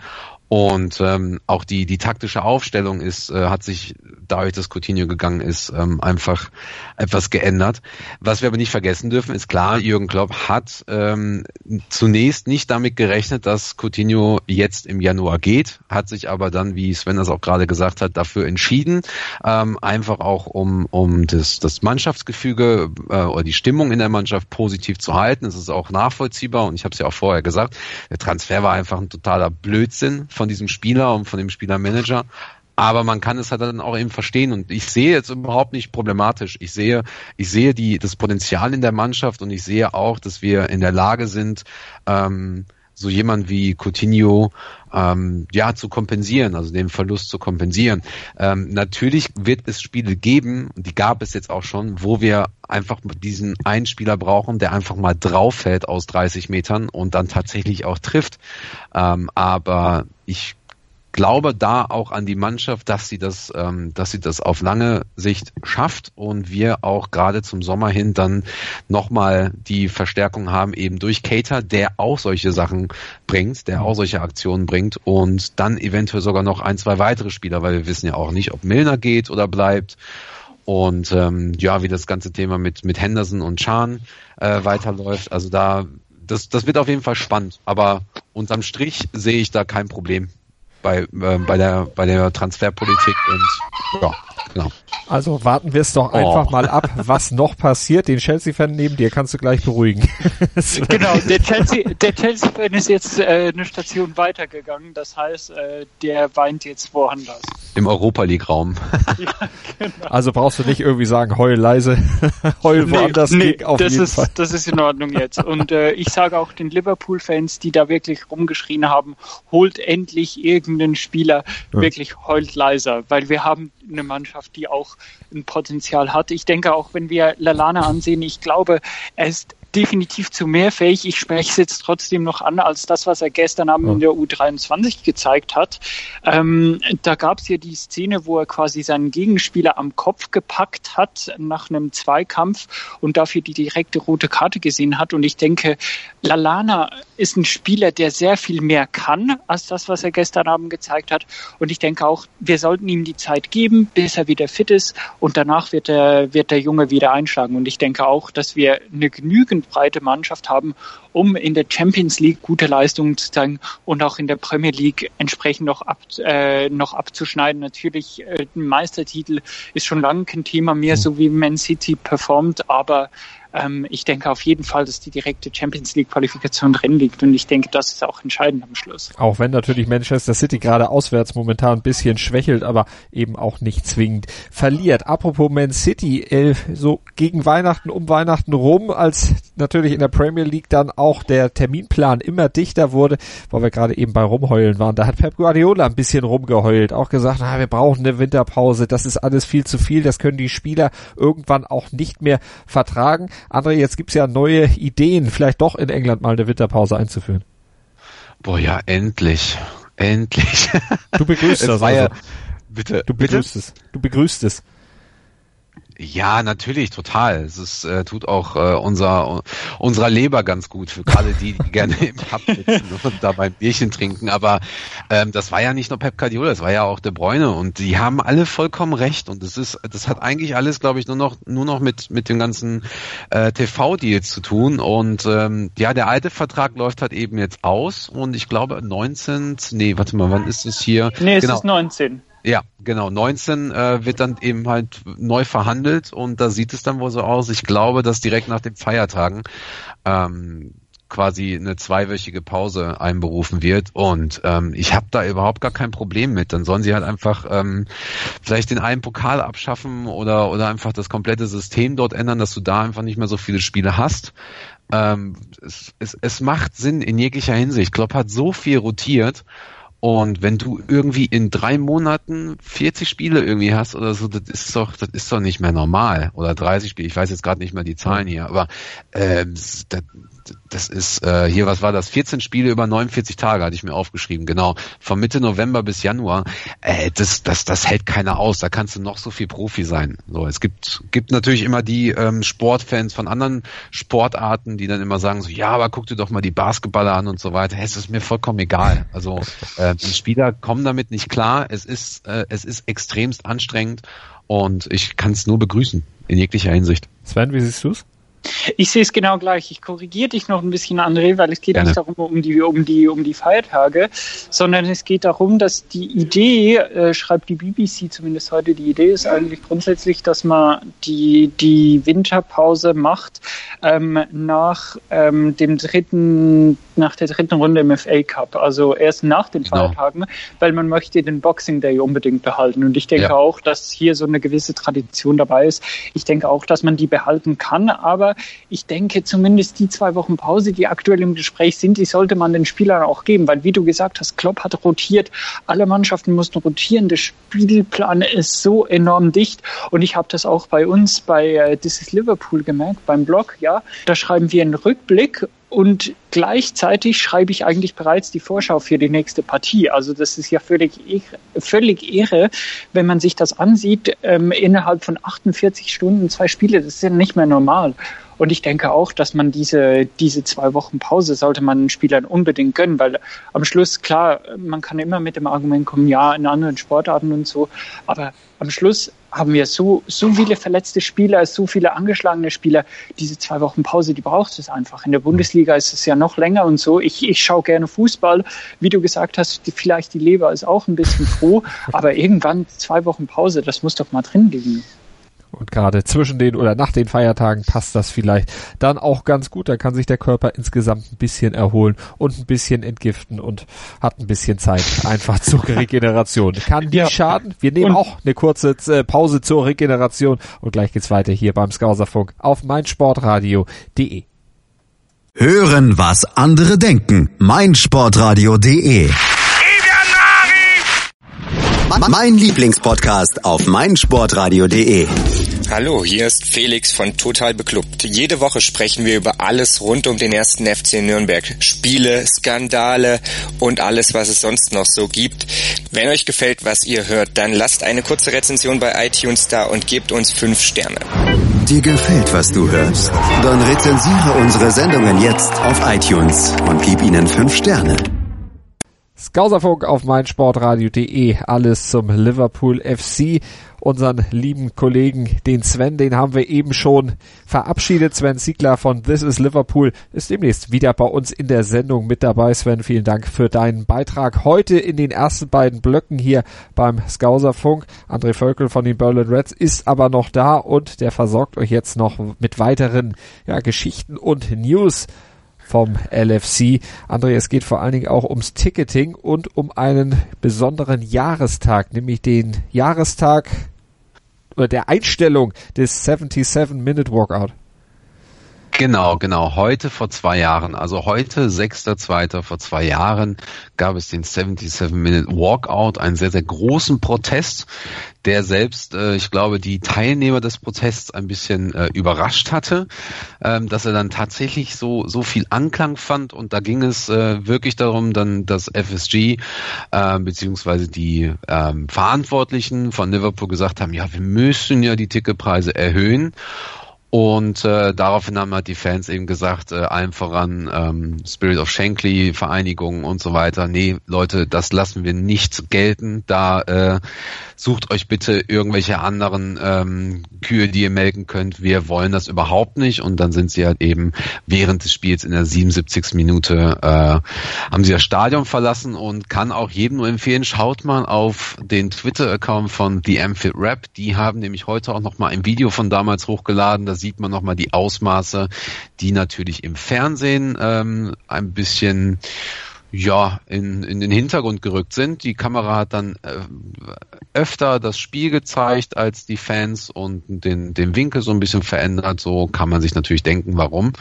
Und ähm, auch die, die taktische Aufstellung ist, äh, hat sich dadurch, dass Coutinho gegangen ist, ähm, einfach etwas geändert. Was wir aber nicht vergessen dürfen, ist klar, Jürgen Klopp hat ähm, zunächst nicht damit gerechnet, dass Coutinho jetzt im Januar geht, hat sich aber dann, wie Sven das auch gerade gesagt hat, dafür entschieden, ähm, einfach auch um, um das, das Mannschaftsgefüge äh, oder die Stimmung in der Mannschaft positiv zu halten. Es ist auch nachvollziehbar und ich habe es ja auch vorher gesagt, der Transfer war einfach ein totaler Blödsinn von diesem Spieler und von dem Spielermanager. Aber man kann es halt dann auch eben verstehen und ich sehe jetzt überhaupt nicht problematisch. Ich sehe, ich sehe die, das Potenzial in der Mannschaft und ich sehe auch, dass wir in der Lage sind, ähm, so jemand wie Coutinho ähm, ja zu kompensieren, also den Verlust zu kompensieren. Ähm, natürlich wird es Spiele geben, und die gab es jetzt auch schon, wo wir einfach diesen einen Spieler brauchen, der einfach mal drauf fällt aus 30 Metern und dann tatsächlich auch trifft. Ähm, aber ich glaube da auch an die Mannschaft, dass sie das, ähm, dass sie das auf lange Sicht schafft und wir auch gerade zum Sommer hin dann nochmal die Verstärkung haben eben durch Cater, der auch solche Sachen bringt, der auch solche Aktionen bringt und dann eventuell sogar noch ein, zwei weitere Spieler, weil wir wissen ja auch nicht, ob Milner geht oder bleibt. Und ähm, ja, wie das ganze Thema mit, mit Henderson und Chan äh, weiterläuft. Also da, das, das wird auf jeden Fall spannend. Aber unterm Strich sehe ich da kein Problem bei, äh, bei, der, bei der Transferpolitik und ja. Genau. Also warten wir es doch einfach oh. mal ab, was noch passiert. Den Chelsea-Fan neben dir kannst du gleich beruhigen. genau, der Chelsea, der Chelsea-Fan ist jetzt äh, eine Station weitergegangen. Das heißt, äh, der weint jetzt woanders. Im Europa League-Raum. ja, genau. Also brauchst du nicht irgendwie sagen, heul leise, heul woanders. Nee, nee auf das jeden ist Fall. das ist in Ordnung jetzt. Und äh, ich sage auch den Liverpool-Fans, die da wirklich rumgeschrien haben, holt endlich irgendeinen Spieler, ja. wirklich heult leiser, weil wir haben eine Mannschaft, die auch ein Potenzial hat. Ich denke auch, wenn wir Lalana ansehen, ich glaube, er ist definitiv zu mehr fähig. Ich spreche es jetzt trotzdem noch an als das, was er gestern Abend in der U23 gezeigt hat. Ähm, da gab es ja die Szene, wo er quasi seinen Gegenspieler am Kopf gepackt hat nach einem Zweikampf und dafür die direkte rote Karte gesehen hat. Und ich denke, Lalana ist ein Spieler, der sehr viel mehr kann als das, was er gestern Abend gezeigt hat. Und ich denke auch, wir sollten ihm die Zeit geben, bis er wieder fit ist. Und danach wird der, wird der Junge wieder einschlagen. Und ich denke auch, dass wir eine genügend breite Mannschaft haben, um in der Champions League gute Leistungen zu zeigen und auch in der Premier League entsprechend noch, ab, äh, noch abzuschneiden. Natürlich, äh, ein Meistertitel ist schon lange kein Thema mehr, so wie Man City performt, aber ähm, ich denke auf jeden Fall, dass die direkte Champions League Qualifikation drin liegt und ich denke, das ist auch entscheidend am Schluss. Auch wenn natürlich Manchester City gerade auswärts momentan ein bisschen schwächelt, aber eben auch nicht zwingend verliert. Apropos Man City, äh, so gegen Weihnachten, um Weihnachten rum, als natürlich in der Premier League dann auch der Terminplan immer dichter wurde, weil wir gerade eben bei Rumheulen waren. Da hat Pep Guardiola ein bisschen rumgeheult, auch gesagt, na, wir brauchen eine Winterpause, das ist alles viel zu viel, das können die Spieler irgendwann auch nicht mehr vertragen. André, jetzt gibt's ja neue Ideen, vielleicht doch in England mal eine Winterpause einzuführen. Boah, ja, endlich. Endlich. Du begrüßt das also. Ja, bitte. Du begrüßt bitte? es. Du begrüßt es. Ja, natürlich, total. Es ist, äh, tut auch äh, unser, unserer Leber ganz gut, für gerade die, die gerne im Pub sitzen und da beim Bierchen trinken. Aber ähm, das war ja nicht nur Pep Guardiola, das war ja auch De Bruyne und die haben alle vollkommen recht. Und das ist, das hat eigentlich alles, glaube ich, nur noch, nur noch mit mit den ganzen äh, TV-Deals zu tun. Und ähm, ja, der alte Vertrag läuft halt eben jetzt aus und ich glaube 19, nee, warte mal, wann ist es hier? Nee, es genau. ist 19. Ja, genau. 19 äh, wird dann eben halt neu verhandelt und da sieht es dann wohl so aus. Ich glaube, dass direkt nach den Feiertagen ähm, quasi eine zweiwöchige Pause einberufen wird und ähm, ich habe da überhaupt gar kein Problem mit. Dann sollen sie halt einfach ähm, vielleicht den einen Pokal abschaffen oder oder einfach das komplette System dort ändern, dass du da einfach nicht mehr so viele Spiele hast. Ähm, es, es, es macht Sinn in jeglicher Hinsicht. Klopp hat so viel rotiert und wenn du irgendwie in drei Monaten 40 Spiele irgendwie hast oder so, das ist doch, das ist doch nicht mehr normal. Oder 30 Spiele, ich weiß jetzt gerade nicht mehr die Zahlen hier, aber ähm, das, das ist äh, hier, was war das? 14 Spiele über 49 Tage hatte ich mir aufgeschrieben, genau. Von Mitte November bis Januar. Äh, das, das, das hält keiner aus. Da kannst du noch so viel Profi sein. So, es gibt, gibt natürlich immer die ähm, Sportfans von anderen Sportarten, die dann immer sagen so, ja, aber guck dir doch mal die Basketballer an und so weiter. Es ist mir vollkommen egal. Also äh, die Spieler kommen damit nicht klar. Es ist, äh, es ist extremst anstrengend und ich kann es nur begrüßen in jeglicher Hinsicht. Sven, wie siehst du's? Ich sehe es genau gleich. Ich korrigiere dich noch ein bisschen, André, weil es geht Gerne. nicht darum, um die, um die, um die Feiertage, sondern es geht darum, dass die Idee, äh, schreibt die BBC zumindest heute, die Idee ist eigentlich grundsätzlich, dass man die, die Winterpause macht ähm, nach ähm, dem dritten, nach der dritten Runde im FA Cup, also erst nach den genau. Feiertagen, weil man möchte den Boxing Day unbedingt behalten. Und ich denke ja. auch, dass hier so eine gewisse Tradition dabei ist. Ich denke auch, dass man die behalten kann, aber ich denke, zumindest die zwei Wochen Pause, die aktuell im Gespräch sind, die sollte man den Spielern auch geben, weil wie du gesagt hast, Klopp hat rotiert, alle Mannschaften mussten rotieren, der Spielplan ist so enorm dicht und ich habe das auch bei uns bei äh, This is Liverpool gemerkt, beim Blog, ja, da schreiben wir einen Rückblick und gleichzeitig schreibe ich eigentlich bereits die Vorschau für die nächste Partie. Also das ist ja völlig, völlig irre, wenn man sich das ansieht, ähm, innerhalb von 48 Stunden zwei Spiele, das ist ja nicht mehr normal. Und ich denke auch, dass man diese, diese zwei Wochen Pause sollte man den Spielern unbedingt gönnen, weil am Schluss, klar, man kann immer mit dem Argument kommen, ja, in anderen Sportarten und so, aber am Schluss haben wir so, so viele verletzte Spieler, so viele angeschlagene Spieler. Diese zwei Wochen Pause, die braucht es einfach. In der Bundesliga ist es ja noch länger und so. Ich, ich schaue gerne Fußball. Wie du gesagt hast, die, vielleicht die Leber ist auch ein bisschen froh, aber irgendwann zwei Wochen Pause, das muss doch mal drin liegen. Und gerade zwischen den oder nach den Feiertagen passt das vielleicht dann auch ganz gut. Da kann sich der Körper insgesamt ein bisschen erholen und ein bisschen entgiften und hat ein bisschen Zeit einfach zur Regeneration. Kann die ja. schaden. Wir nehmen und auch eine kurze äh, Pause zur Regeneration und gleich geht's weiter hier beim Skauserfunk auf meinsportradio.de. Hören, was andere denken. meinsportradio.de mein Lieblingspodcast auf meinsportradio.de. Hallo, hier ist Felix von Total Beklubbt. Jede Woche sprechen wir über alles rund um den ersten FC Nürnberg. Spiele, Skandale und alles, was es sonst noch so gibt. Wenn euch gefällt, was ihr hört, dann lasst eine kurze Rezension bei iTunes da und gebt uns fünf Sterne. Dir gefällt, was du hörst? Dann rezensiere unsere Sendungen jetzt auf iTunes und gib ihnen fünf Sterne. Skauserfunk auf meinsportradio.de. Alles zum Liverpool FC. Unseren lieben Kollegen, den Sven, den haben wir eben schon verabschiedet. Sven Siegler von This is Liverpool ist demnächst wieder bei uns in der Sendung mit dabei. Sven, vielen Dank für deinen Beitrag heute in den ersten beiden Blöcken hier beim Skauserfunk. André Völkel von den Berlin Reds ist aber noch da und der versorgt euch jetzt noch mit weiteren ja, Geschichten und News vom LFC. André, es geht vor allen Dingen auch ums Ticketing und um einen besonderen Jahrestag, nämlich den Jahrestag oder der Einstellung des 77-Minute Walkout. Genau, genau. Heute vor zwei Jahren, also heute, 6.2. vor zwei Jahren, gab es den 77-Minute Walkout, einen sehr, sehr großen Protest, der selbst, äh, ich glaube, die Teilnehmer des Protests ein bisschen äh, überrascht hatte, ähm, dass er dann tatsächlich so, so viel Anklang fand und da ging es äh, wirklich darum, dann dass FSG äh, beziehungsweise die ähm, Verantwortlichen von Liverpool gesagt haben, ja, wir müssen ja die Ticketpreise erhöhen. Und äh, daraufhin haben halt die Fans eben gesagt, äh, allen voran ähm, Spirit of Shankly, Vereinigungen und so weiter, nee, Leute, das lassen wir nicht gelten. Da äh, sucht euch bitte irgendwelche anderen ähm, Kühe, die ihr melken könnt. Wir wollen das überhaupt nicht. Und dann sind sie halt eben während des Spiels in der 77. Minute äh, haben sie das Stadion verlassen und kann auch jedem nur empfehlen, schaut mal auf den Twitter-Account von The Amphild Rap. Die haben nämlich heute auch nochmal ein Video von damals hochgeladen. Da sieht man nochmal die Ausmaße, die natürlich im Fernsehen ähm, ein bisschen ja, in, in den Hintergrund gerückt sind. Die Kamera hat dann äh, öfter das Spiel gezeigt als die Fans und den, den Winkel so ein bisschen verändert. So kann man sich natürlich denken, warum.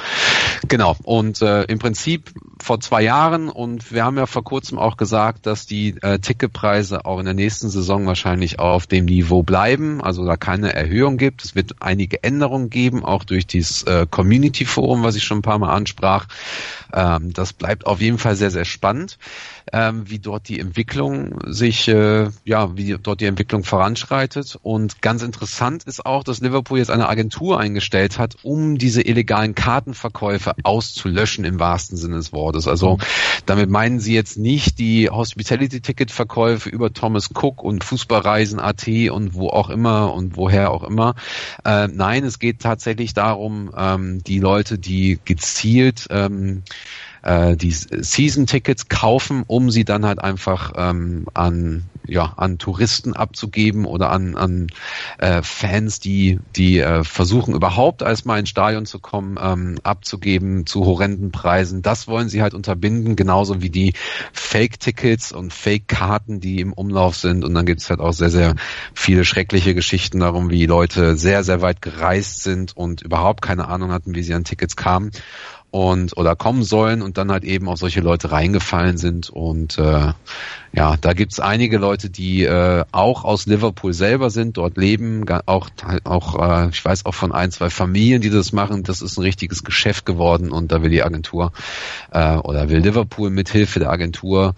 Genau. Und äh, im Prinzip vor zwei Jahren und wir haben ja vor kurzem auch gesagt, dass die äh, Ticketpreise auch in der nächsten Saison wahrscheinlich auf dem Niveau bleiben, also da keine Erhöhung gibt. Es wird einige Änderungen geben, auch durch dieses äh, Community Forum, was ich schon ein paar Mal ansprach. Ähm, das bleibt auf jeden Fall sehr, sehr spannend, ähm, wie dort die Entwicklung sich, äh, ja, wie dort die Entwicklung voranschreitet. Und ganz interessant ist auch, dass Liverpool jetzt eine Agentur eingestellt hat, um diese illegalen Kartenverkäufe auszulöschen im wahrsten Sinne des Wortes. Also damit meinen sie jetzt nicht die Hospitality-Ticket-Verkäufe über Thomas Cook und Fußballreisen.at und wo auch immer und woher auch immer. Äh, nein, es geht tatsächlich darum, ähm, die Leute, die gezielt ähm, äh, die Season-Tickets kaufen, um sie dann halt einfach ähm, an ja an Touristen abzugeben oder an an äh, Fans, die die äh, versuchen überhaupt erstmal ins Stadion zu kommen, ähm, abzugeben zu horrenden Preisen. Das wollen sie halt unterbinden, genauso wie die Fake-Tickets und Fake-Karten, die im Umlauf sind. Und dann gibt es halt auch sehr sehr viele schreckliche Geschichten darum, wie Leute sehr sehr weit gereist sind und überhaupt keine Ahnung hatten, wie sie an Tickets kamen und oder kommen sollen und dann halt eben auf solche Leute reingefallen sind und äh, ja, da gibt's einige Leute, die äh, auch aus Liverpool selber sind, dort leben, auch auch äh, ich weiß auch von ein zwei Familien, die das machen. Das ist ein richtiges Geschäft geworden und da will die Agentur äh, oder will Liverpool mit Hilfe der Agentur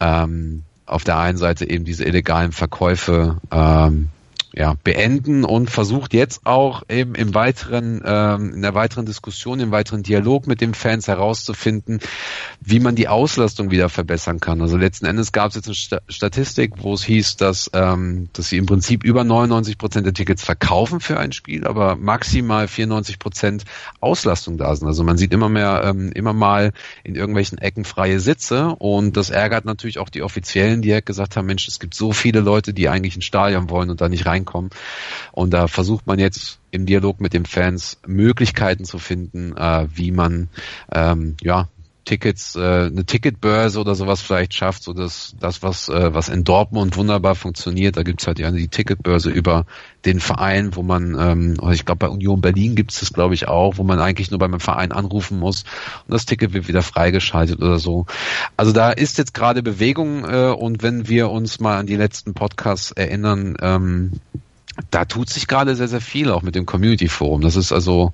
ähm, auf der einen Seite eben diese illegalen Verkäufe ähm, ja, beenden und versucht jetzt auch eben im weiteren, ähm, in der weiteren Diskussion, im weiteren Dialog mit den Fans herauszufinden, wie man die Auslastung wieder verbessern kann. Also letzten Endes gab es jetzt eine Statistik, wo es hieß, dass, ähm, dass sie im Prinzip über 99 Prozent der Tickets verkaufen für ein Spiel, aber maximal 94 Prozent Auslastung da sind. Also man sieht immer mehr, ähm, immer mal in irgendwelchen Ecken freie Sitze und das ärgert natürlich auch die Offiziellen, die halt gesagt haben, Mensch, es gibt so viele Leute, die eigentlich ein Stadion wollen und da nicht rein reinkommen. Und da versucht man jetzt im Dialog mit den Fans Möglichkeiten zu finden, äh, wie man ähm, ja Tickets, äh, eine Ticketbörse oder sowas vielleicht schafft, so dass das, was, äh, was in Dortmund wunderbar funktioniert, da gibt's halt ja die Ticketbörse über den Verein, wo man, ähm, ich glaube bei Union Berlin gibt's das, glaube ich, auch, wo man eigentlich nur beim Verein anrufen muss und das Ticket wird wieder freigeschaltet oder so. Also da ist jetzt gerade Bewegung äh, und wenn wir uns mal an die letzten Podcasts erinnern, ähm, da tut sich gerade sehr, sehr viel auch mit dem Community Forum. Das ist also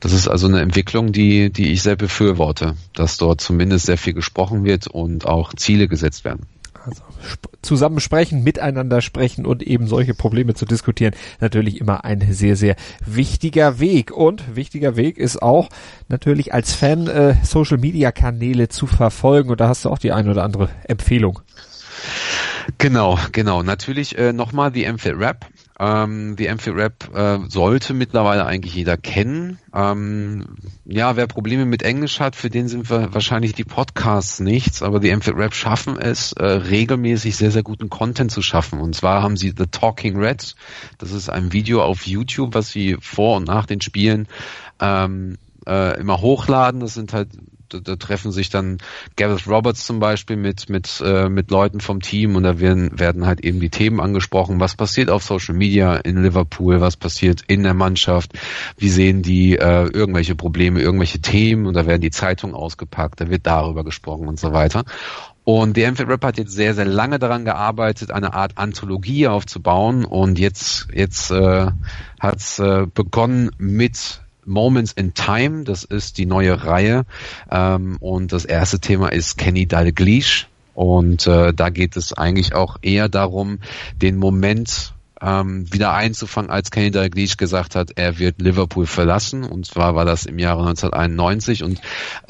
das ist also eine Entwicklung, die, die ich sehr befürworte, dass dort zumindest sehr viel gesprochen wird und auch Ziele gesetzt werden. Also zusammen sprechen, miteinander sprechen und eben solche Probleme zu diskutieren, natürlich immer ein sehr, sehr wichtiger Weg. Und wichtiger Weg ist auch natürlich als Fan äh, Social Media Kanäle zu verfolgen. Und da hast du auch die ein oder andere Empfehlung. Genau, genau. Natürlich äh, nochmal die MFIT Rap. Ähm, die MFIT Rap äh, sollte mittlerweile eigentlich jeder kennen. Ähm, ja, wer Probleme mit Englisch hat, für den sind wir wahrscheinlich die Podcasts nichts, aber die MFIT Rap schaffen es, äh, regelmäßig sehr, sehr guten Content zu schaffen. Und zwar haben sie The Talking Red. Das ist ein Video auf YouTube, was sie vor und nach den Spielen ähm, äh, immer hochladen. Das sind halt da, treffen sich dann Gareth Roberts zum Beispiel mit mit äh, mit Leuten vom Team und da werden werden halt eben die Themen angesprochen. Was passiert auf Social Media in Liverpool? Was passiert in der Mannschaft? Wie sehen die äh, irgendwelche Probleme, irgendwelche Themen? Und da werden die Zeitungen ausgepackt. Da wird darüber gesprochen und so weiter. Und der MFL Rap hat jetzt sehr, sehr lange daran gearbeitet, eine Art Anthologie aufzubauen. Und jetzt, jetzt äh, hat es äh, begonnen mit Moments in Time, das ist die neue Reihe. Ähm, und das erste Thema ist Kenny Dalglish. Und äh, da geht es eigentlich auch eher darum, den Moment ähm, wieder einzufangen, als Kenny Dalglish gesagt hat, er wird Liverpool verlassen. Und zwar war das im Jahre 1991. Und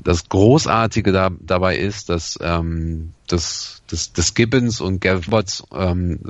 das Großartige da, dabei ist, dass ähm, das, das, das Gibbons und Gavbots ähm,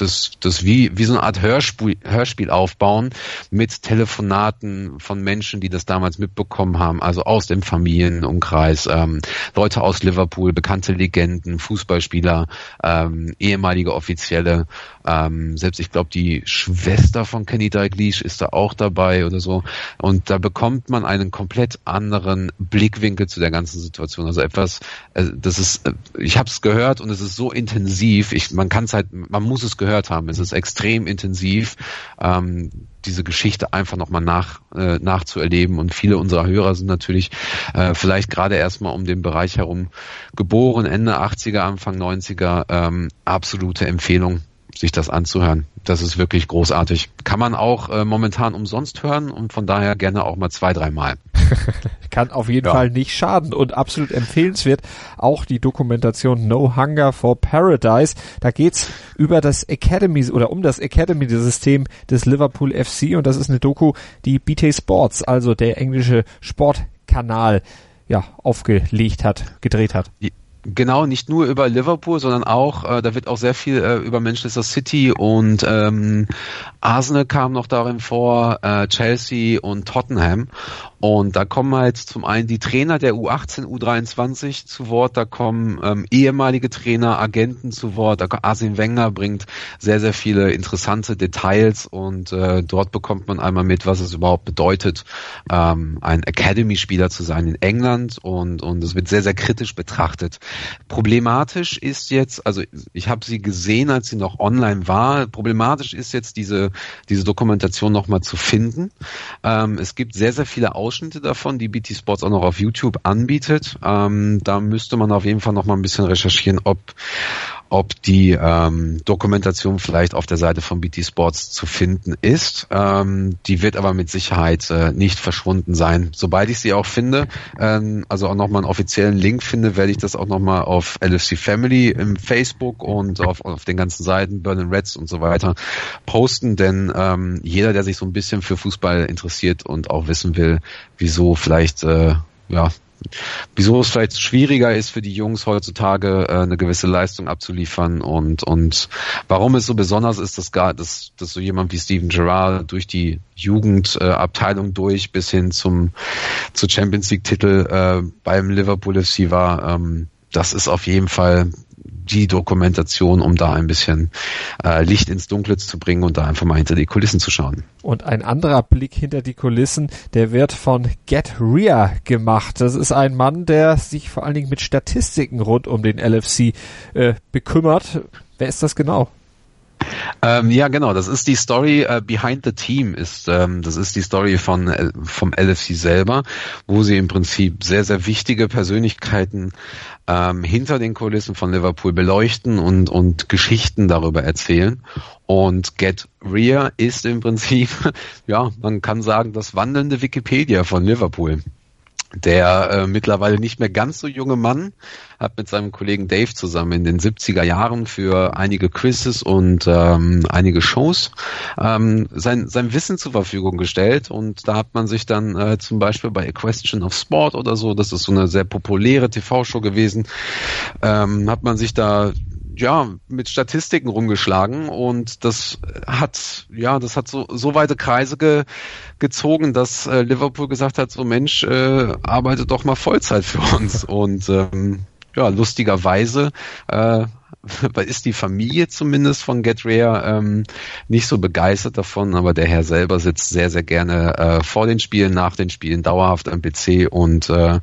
das, das wie, wie so eine Art Hörspiel, Hörspiel aufbauen mit Telefonaten von Menschen, die das damals mitbekommen haben, also aus dem Familienumkreis, ähm, Leute aus Liverpool, bekannte Legenden, Fußballspieler, ähm, ehemalige Offizielle, ähm, selbst ich glaube die Schwester von Kenny Dalglish ist da auch dabei oder so und da bekommt man einen komplett anderen Blickwinkel zu der ganzen Situation, also etwas, äh, das ist, äh, ich habe es gehört und es ist so intensiv, ich, man kann halt, man muss es gehört gehört haben. Es ist extrem intensiv, ähm, diese Geschichte einfach nochmal nach, äh, nachzuerleben. Und viele unserer Hörer sind natürlich äh, vielleicht gerade erstmal um den Bereich herum geboren, Ende 80er, Anfang 90er. Ähm, absolute Empfehlung, sich das anzuhören. Das ist wirklich großartig. Kann man auch äh, momentan umsonst hören und von daher gerne auch mal zwei, dreimal. Kann auf jeden ja. Fall nicht schaden und absolut empfehlenswert auch die Dokumentation No Hunger for Paradise. Da geht's über das Academy oder um das Academy-System des Liverpool FC und das ist eine Doku, die BT Sports, also der englische Sportkanal, ja, aufgelegt hat, gedreht hat. Genau, nicht nur über Liverpool, sondern auch, äh, da wird auch sehr viel äh, über Manchester City und ähm, Arsenal kam noch darin vor, äh, Chelsea und Tottenham. Und da kommen halt zum einen die Trainer der U18, U23 zu Wort, da kommen ähm, ehemalige Trainer, Agenten zu Wort, da Arsene Wenger bringt sehr, sehr viele interessante Details. Und äh, dort bekommt man einmal mit, was es überhaupt bedeutet, ähm, ein Academy-Spieler zu sein in England. Und, und es wird sehr, sehr kritisch betrachtet. Problematisch ist jetzt, also ich habe sie gesehen, als sie noch online war, problematisch ist jetzt diese, diese Dokumentation nochmal zu finden. Ähm, es gibt sehr, sehr viele Aus Ausschnitte davon, die BT Sports auch noch auf YouTube anbietet. Ähm, da müsste man auf jeden Fall noch mal ein bisschen recherchieren, ob ob die ähm, Dokumentation vielleicht auf der Seite von BT Sports zu finden ist. Ähm, die wird aber mit Sicherheit äh, nicht verschwunden sein. Sobald ich sie auch finde, ähm, also auch nochmal einen offiziellen Link finde, werde ich das auch nochmal auf LFC Family im Facebook und auf, auf den ganzen Seiten, Berlin Reds und so weiter posten, denn ähm, jeder, der sich so ein bisschen für Fußball interessiert und auch wissen will, wieso vielleicht äh, ja wieso es vielleicht schwieriger ist für die Jungs heutzutage äh, eine gewisse Leistung abzuliefern und und warum es so besonders ist, dass gar dass, dass so jemand wie Steven Gerrard durch die Jugendabteilung äh, durch bis hin zum zu Champions League Titel äh, beim Liverpool FC war. Ähm, das ist auf jeden Fall die Dokumentation, um da ein bisschen äh, Licht ins Dunkle zu bringen und da einfach mal hinter die Kulissen zu schauen. Und ein anderer Blick hinter die Kulissen, der wird von Get Ria gemacht. Das ist ein Mann, der sich vor allen Dingen mit Statistiken rund um den LFC äh, bekümmert. Wer ist das genau? Ähm, ja, genau. Das ist die Story äh, Behind the Team. Ist ähm, das ist die Story von äh, vom LFC selber, wo sie im Prinzip sehr sehr wichtige Persönlichkeiten ähm, hinter den Kulissen von Liverpool beleuchten und und Geschichten darüber erzählen. Und Get Rear ist im Prinzip, ja, man kann sagen, das wandelnde Wikipedia von Liverpool. Der äh, mittlerweile nicht mehr ganz so junge Mann hat mit seinem Kollegen Dave zusammen in den 70er Jahren für einige Quizzes und ähm, einige Shows ähm, sein, sein Wissen zur Verfügung gestellt. Und da hat man sich dann äh, zum Beispiel bei A Question of Sport oder so, das ist so eine sehr populäre TV-Show gewesen, ähm, hat man sich da ja, mit Statistiken rumgeschlagen und das hat, ja, das hat so, so weite Kreise ge, gezogen, dass äh, Liverpool gesagt hat, so Mensch, äh, arbeite doch mal Vollzeit für uns. Und ähm, ja, lustigerweise äh, ist die Familie zumindest von Get Rare ähm, nicht so begeistert davon, aber der Herr selber sitzt sehr, sehr gerne äh, vor den Spielen, nach den Spielen dauerhaft am PC und äh,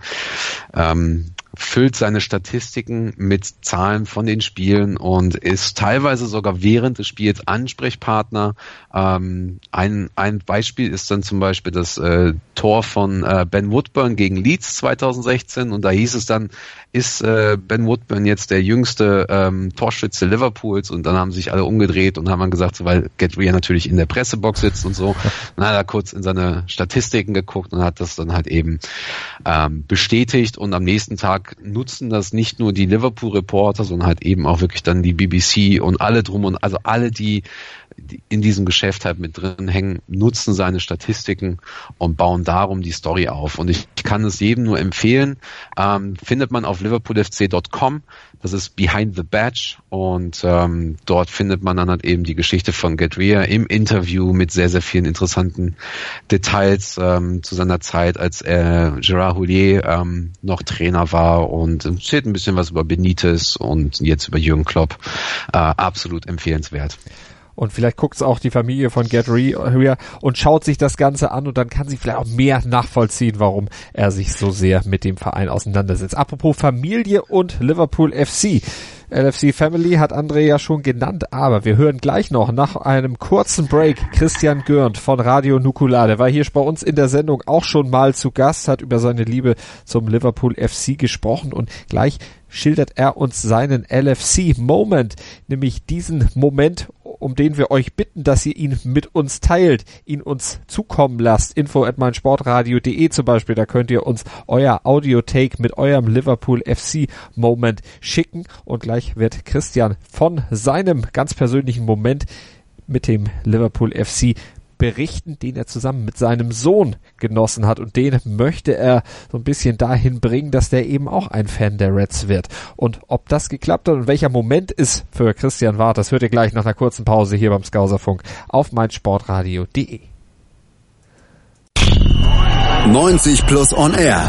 ähm, füllt seine Statistiken mit Zahlen von den Spielen und ist teilweise sogar während des Spiels Ansprechpartner. Ähm, ein, ein Beispiel ist dann zum Beispiel das äh, Tor von äh, Ben Woodburn gegen Leeds 2016 und da hieß es dann, ist äh, Ben Woodburn jetzt der jüngste ähm, Torschütze Liverpools? Und dann haben sich alle umgedreht und haben dann gesagt, so, weil Get Rea natürlich in der Pressebox sitzt und so, dann hat er kurz in seine Statistiken geguckt und hat das dann halt eben ähm, bestätigt. Und am nächsten Tag nutzen das nicht nur die Liverpool Reporter, sondern halt eben auch wirklich dann die BBC und alle drum und also alle, die in diesem Geschäft halt mit drin hängen, nutzen seine Statistiken und bauen darum die Story auf. Und ich, kann es jedem nur empfehlen. Ähm, findet man auf liverpoolfc.com. Das ist Behind the Badge und ähm, dort findet man dann halt eben die Geschichte von Gedrea im Interview mit sehr, sehr vielen interessanten Details ähm, zu seiner Zeit, als äh, Gerard Houllier ähm, noch Trainer war und erzählt ein bisschen was über Benitez und jetzt über Jürgen Klopp. Äh, absolut empfehlenswert. Und vielleicht guckt es auch die Familie von Get Ria und schaut sich das Ganze an und dann kann sie vielleicht auch mehr nachvollziehen, warum er sich so sehr mit dem Verein auseinandersetzt. Apropos Familie und Liverpool FC. LFC Family hat André ja schon genannt, aber wir hören gleich noch nach einem kurzen Break Christian Görnd von Radio Nukular. Der war hier bei uns in der Sendung auch schon mal zu Gast, hat über seine Liebe zum Liverpool FC gesprochen und gleich schildert er uns seinen LFC Moment, nämlich diesen Moment, um den wir euch bitten, dass ihr ihn mit uns teilt, ihn uns zukommen lasst. Info at meinsportradio.de zum Beispiel, da könnt ihr uns euer Audiotake mit eurem Liverpool FC Moment schicken und gleich wird Christian von seinem ganz persönlichen Moment mit dem Liverpool FC berichten, den er zusammen mit seinem Sohn genossen hat. Und den möchte er so ein bisschen dahin bringen, dass der eben auch ein Fan der Reds wird. Und ob das geklappt hat und welcher Moment ist für Christian Wart, das hört ihr gleich nach einer kurzen Pause hier beim Skauserfunk auf meinsportradio.de. 90 Plus On Air.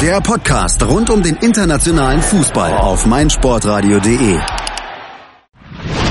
Der Podcast rund um den internationalen Fußball auf meinsportradio.de.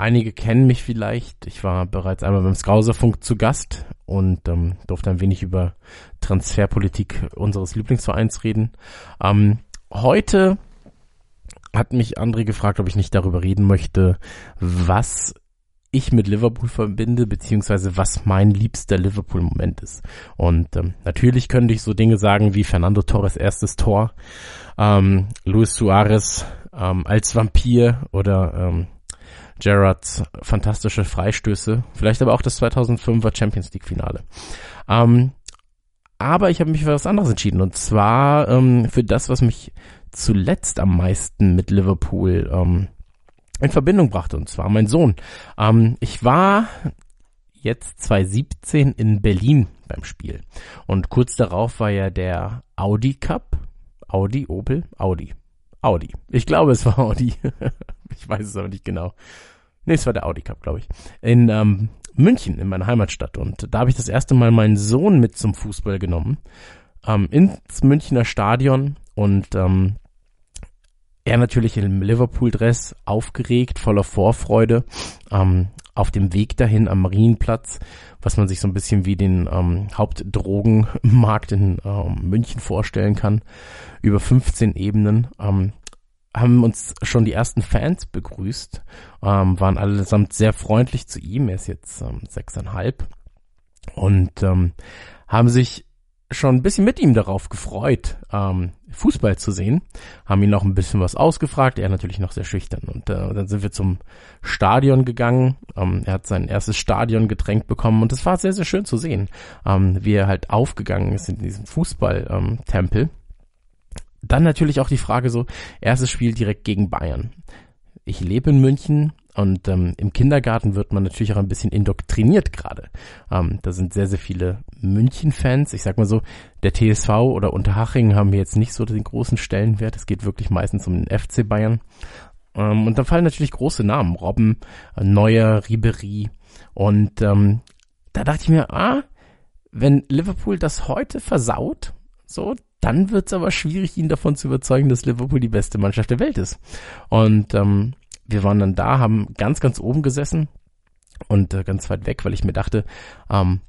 einige kennen mich vielleicht. Ich war bereits einmal beim Skauserfunk zu Gast und ähm, durfte ein wenig über Transferpolitik unseres Lieblingsvereins reden. Ähm, heute hat mich André gefragt, ob ich nicht darüber reden möchte, was ich mit Liverpool verbinde, beziehungsweise was mein liebster Liverpool-Moment ist. Und ähm, natürlich könnte ich so Dinge sagen wie Fernando Torres erstes Tor, ähm, Luis Suarez ähm, als Vampir oder ähm, Gerrards fantastische Freistöße, vielleicht aber auch das 2005er Champions League Finale. Ähm, aber ich habe mich für was anderes entschieden und zwar ähm, für das, was mich zuletzt am meisten mit Liverpool ähm, in Verbindung brachte, und zwar mein Sohn. Ähm, ich war jetzt 2017 in Berlin beim Spiel und kurz darauf war ja der Audi Cup. Audi, Opel, Audi. Audi. Ich glaube, es war Audi. ich weiß es aber nicht genau. Nee, es war der Audi Cup, glaube ich. In ähm, München, in meiner Heimatstadt. Und da habe ich das erste Mal meinen Sohn mit zum Fußball genommen. Ähm, ins Münchner Stadion. Und ähm, er natürlich im Liverpool-Dress, aufgeregt, voller Vorfreude, ähm, auf dem Weg dahin am Marienplatz, was man sich so ein bisschen wie den ähm, Hauptdrogenmarkt in ähm, München vorstellen kann, über 15 Ebenen. Ähm, haben uns schon die ersten Fans begrüßt, ähm, waren allesamt sehr freundlich zu ihm. Er ist jetzt ähm, sechseinhalb und ähm, haben sich schon ein bisschen mit ihm darauf gefreut, ähm, Fußball zu sehen, haben ihn noch ein bisschen was ausgefragt, er natürlich noch sehr schüchtern. Und äh, dann sind wir zum Stadion gegangen. Ähm, er hat sein erstes Stadiongetränk bekommen und es war sehr, sehr schön zu sehen, ähm, wie er halt aufgegangen ist in diesem Fußballtempel. Dann natürlich auch die Frage so, erstes Spiel direkt gegen Bayern. Ich lebe in München, und ähm, im Kindergarten wird man natürlich auch ein bisschen indoktriniert gerade. Ähm, da sind sehr, sehr viele München-Fans. Ich sag mal so, der TSV oder Unterhaching haben wir jetzt nicht so den großen Stellenwert. Es geht wirklich meistens um den FC Bayern. Ähm, und da fallen natürlich große Namen. Robben, äh, Neuer, Ribery. Und ähm, da dachte ich mir, ah, wenn Liverpool das heute versaut, so, dann wird's aber schwierig, ihn davon zu überzeugen, dass Liverpool die beste Mannschaft der Welt ist. Und ähm, wir waren dann da, haben ganz, ganz oben gesessen und äh, ganz weit weg, weil ich mir dachte, ähm,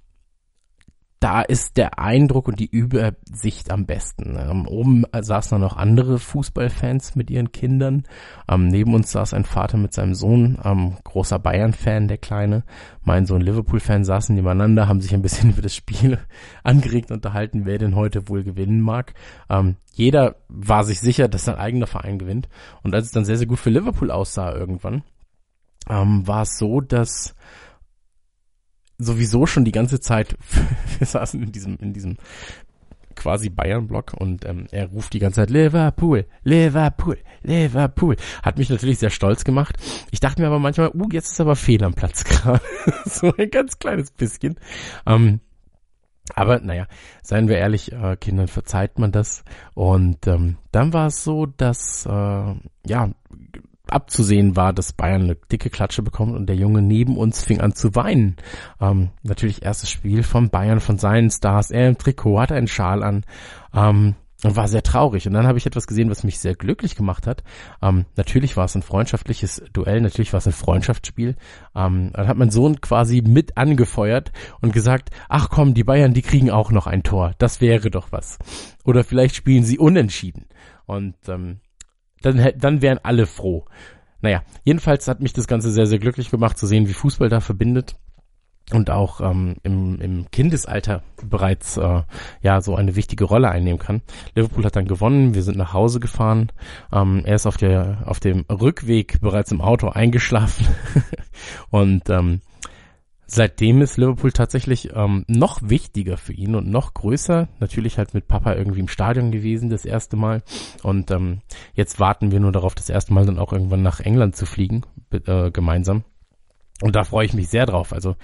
da ist der Eindruck und die Übersicht am besten. Ähm, oben saßen dann noch andere Fußballfans mit ihren Kindern. Ähm, neben uns saß ein Vater mit seinem Sohn, ähm, großer Bayern-Fan, der Kleine. Mein Sohn Liverpool-Fan saßen nebeneinander, haben sich ein bisschen über das Spiel angeregt unterhalten, wer denn heute wohl gewinnen mag. Ähm, jeder war sich sicher, dass sein eigener Verein gewinnt. Und als es dann sehr, sehr gut für Liverpool aussah irgendwann, ähm, war es so, dass sowieso schon die ganze Zeit, wir saßen in diesem, in diesem quasi Bayern-Block und ähm, er ruft die ganze Zeit Liverpool, Liverpool, Liverpool. Hat mich natürlich sehr stolz gemacht. Ich dachte mir aber manchmal, uh, jetzt ist aber fehl am Platz gerade. so ein ganz kleines bisschen. Ähm, aber naja, seien wir ehrlich, äh, Kindern verzeiht man das. Und ähm, dann war es so, dass äh, ja abzusehen war, dass Bayern eine dicke Klatsche bekommt und der Junge neben uns fing an zu weinen. Ähm, natürlich erstes Spiel von Bayern, von seinen Stars. Er im Trikot, hatte einen Schal an. Ähm, und war sehr traurig. Und dann habe ich etwas gesehen, was mich sehr glücklich gemacht hat. Ähm, natürlich war es ein freundschaftliches Duell, natürlich war es ein Freundschaftsspiel. Ähm, dann hat mein Sohn quasi mit angefeuert und gesagt, ach komm, die Bayern, die kriegen auch noch ein Tor. Das wäre doch was. Oder vielleicht spielen sie unentschieden. Und ähm, dann, dann wären alle froh. Naja, jedenfalls hat mich das Ganze sehr, sehr glücklich gemacht zu sehen, wie Fußball da verbindet und auch ähm, im, im Kindesalter bereits äh, ja so eine wichtige Rolle einnehmen kann. Liverpool hat dann gewonnen, wir sind nach Hause gefahren. Ähm, er ist auf der auf dem Rückweg bereits im Auto eingeschlafen und ähm, seitdem ist Liverpool tatsächlich ähm, noch wichtiger für ihn und noch größer. Natürlich halt mit Papa irgendwie im Stadion gewesen das erste Mal. Und ähm, jetzt warten wir nur darauf, das erste Mal dann auch irgendwann nach England zu fliegen, äh, gemeinsam. Und da freue ich mich sehr drauf. Also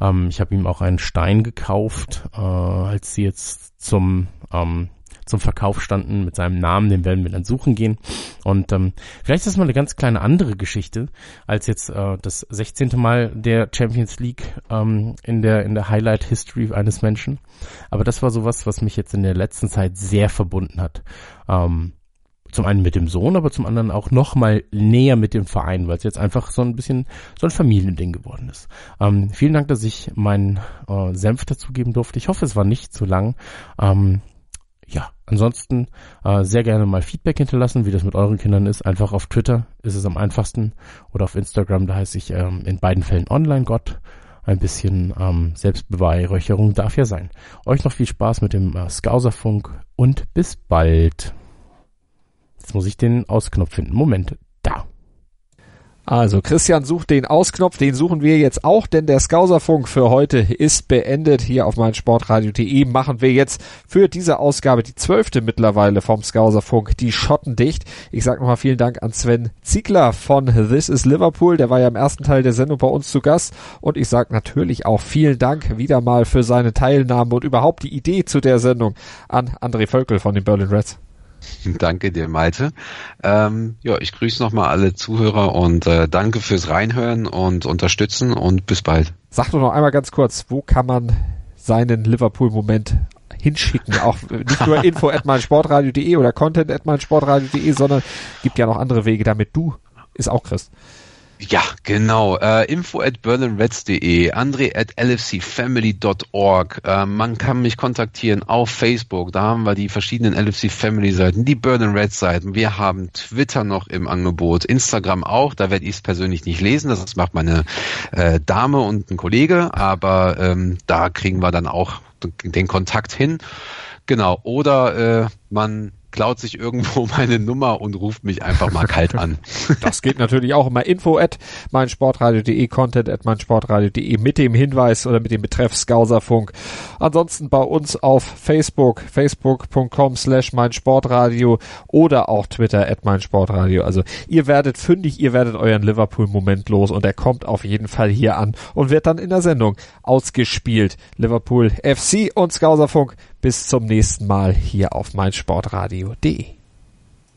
ähm, ich habe ihm auch einen Stein gekauft, äh, als sie jetzt zum ähm, zum Verkauf standen mit seinem Namen, den werden wir dann suchen gehen. Und ähm, vielleicht ist das mal eine ganz kleine andere Geschichte als jetzt äh, das 16. Mal der Champions League ähm, in der in der Highlight History eines Menschen. Aber das war sowas, was mich jetzt in der letzten Zeit sehr verbunden hat. Ähm, zum einen mit dem Sohn, aber zum anderen auch noch mal näher mit dem Verein, weil es jetzt einfach so ein bisschen so ein Familiending geworden ist. Ähm, vielen Dank, dass ich meinen äh, Senf dazugeben durfte. Ich hoffe, es war nicht zu lang. Ähm, ansonsten äh, sehr gerne mal Feedback hinterlassen, wie das mit euren Kindern ist. Einfach auf Twitter ist es am einfachsten oder auf Instagram, da heiße ich ähm, in beiden Fällen Online-Gott. Ein bisschen ähm, Selbstbeweihräucherung darf ja sein. Euch noch viel Spaß mit dem äh, Skauserfunk und bis bald. Jetzt muss ich den Ausknopf finden. Moment, da. Also Christian sucht den Ausknopf, den suchen wir jetzt auch, denn der Skauserfunk für heute ist beendet. Hier auf meinsportradio.de machen wir jetzt für diese Ausgabe, die zwölfte mittlerweile vom Skauserfunk, die Schotten dicht. Ich sage nochmal vielen Dank an Sven Ziegler von This is Liverpool, der war ja im ersten Teil der Sendung bei uns zu Gast. Und ich sage natürlich auch vielen Dank wieder mal für seine Teilnahme und überhaupt die Idee zu der Sendung an André Völkel von den Berlin Reds. Danke dir, Malte. Ähm, ja, ich grüße nochmal alle Zuhörer und äh, danke fürs Reinhören und Unterstützen und bis bald. Sag doch noch einmal ganz kurz, wo kann man seinen Liverpool-Moment hinschicken? Auch nicht nur info at meinsportradio.de oder content at meinsportradio.de, sondern gibt ja noch andere Wege, damit du es auch kriegst. Ja, genau. Äh, info at berlinreds.de, andre at lfcfamily.org. Äh, man kann mich kontaktieren auf Facebook. Da haben wir die verschiedenen LFC Family Seiten, die Berlin Reds Seiten. Wir haben Twitter noch im Angebot, Instagram auch. Da werde ich es persönlich nicht lesen. Das macht meine äh, Dame und ein Kollege. Aber ähm, da kriegen wir dann auch den Kontakt hin. Genau. Oder äh, man klaut sich irgendwo meine Nummer und ruft mich einfach mal kalt an. Das geht natürlich auch immer. Info at meinsportradio.de, content at meinsportradio.de mit dem Hinweis oder mit dem Betreff Skauserfunk. Ansonsten bei uns auf Facebook, facebook.com slash meinsportradio oder auch Twitter at meinsportradio. Also ihr werdet fündig, ihr werdet euren Liverpool-Moment los und er kommt auf jeden Fall hier an und wird dann in der Sendung ausgespielt. Liverpool FC und Skauserfunk. Bis zum nächsten Mal hier auf meinsportradio.de.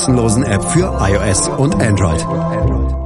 kostenlosen App für iOS und Android.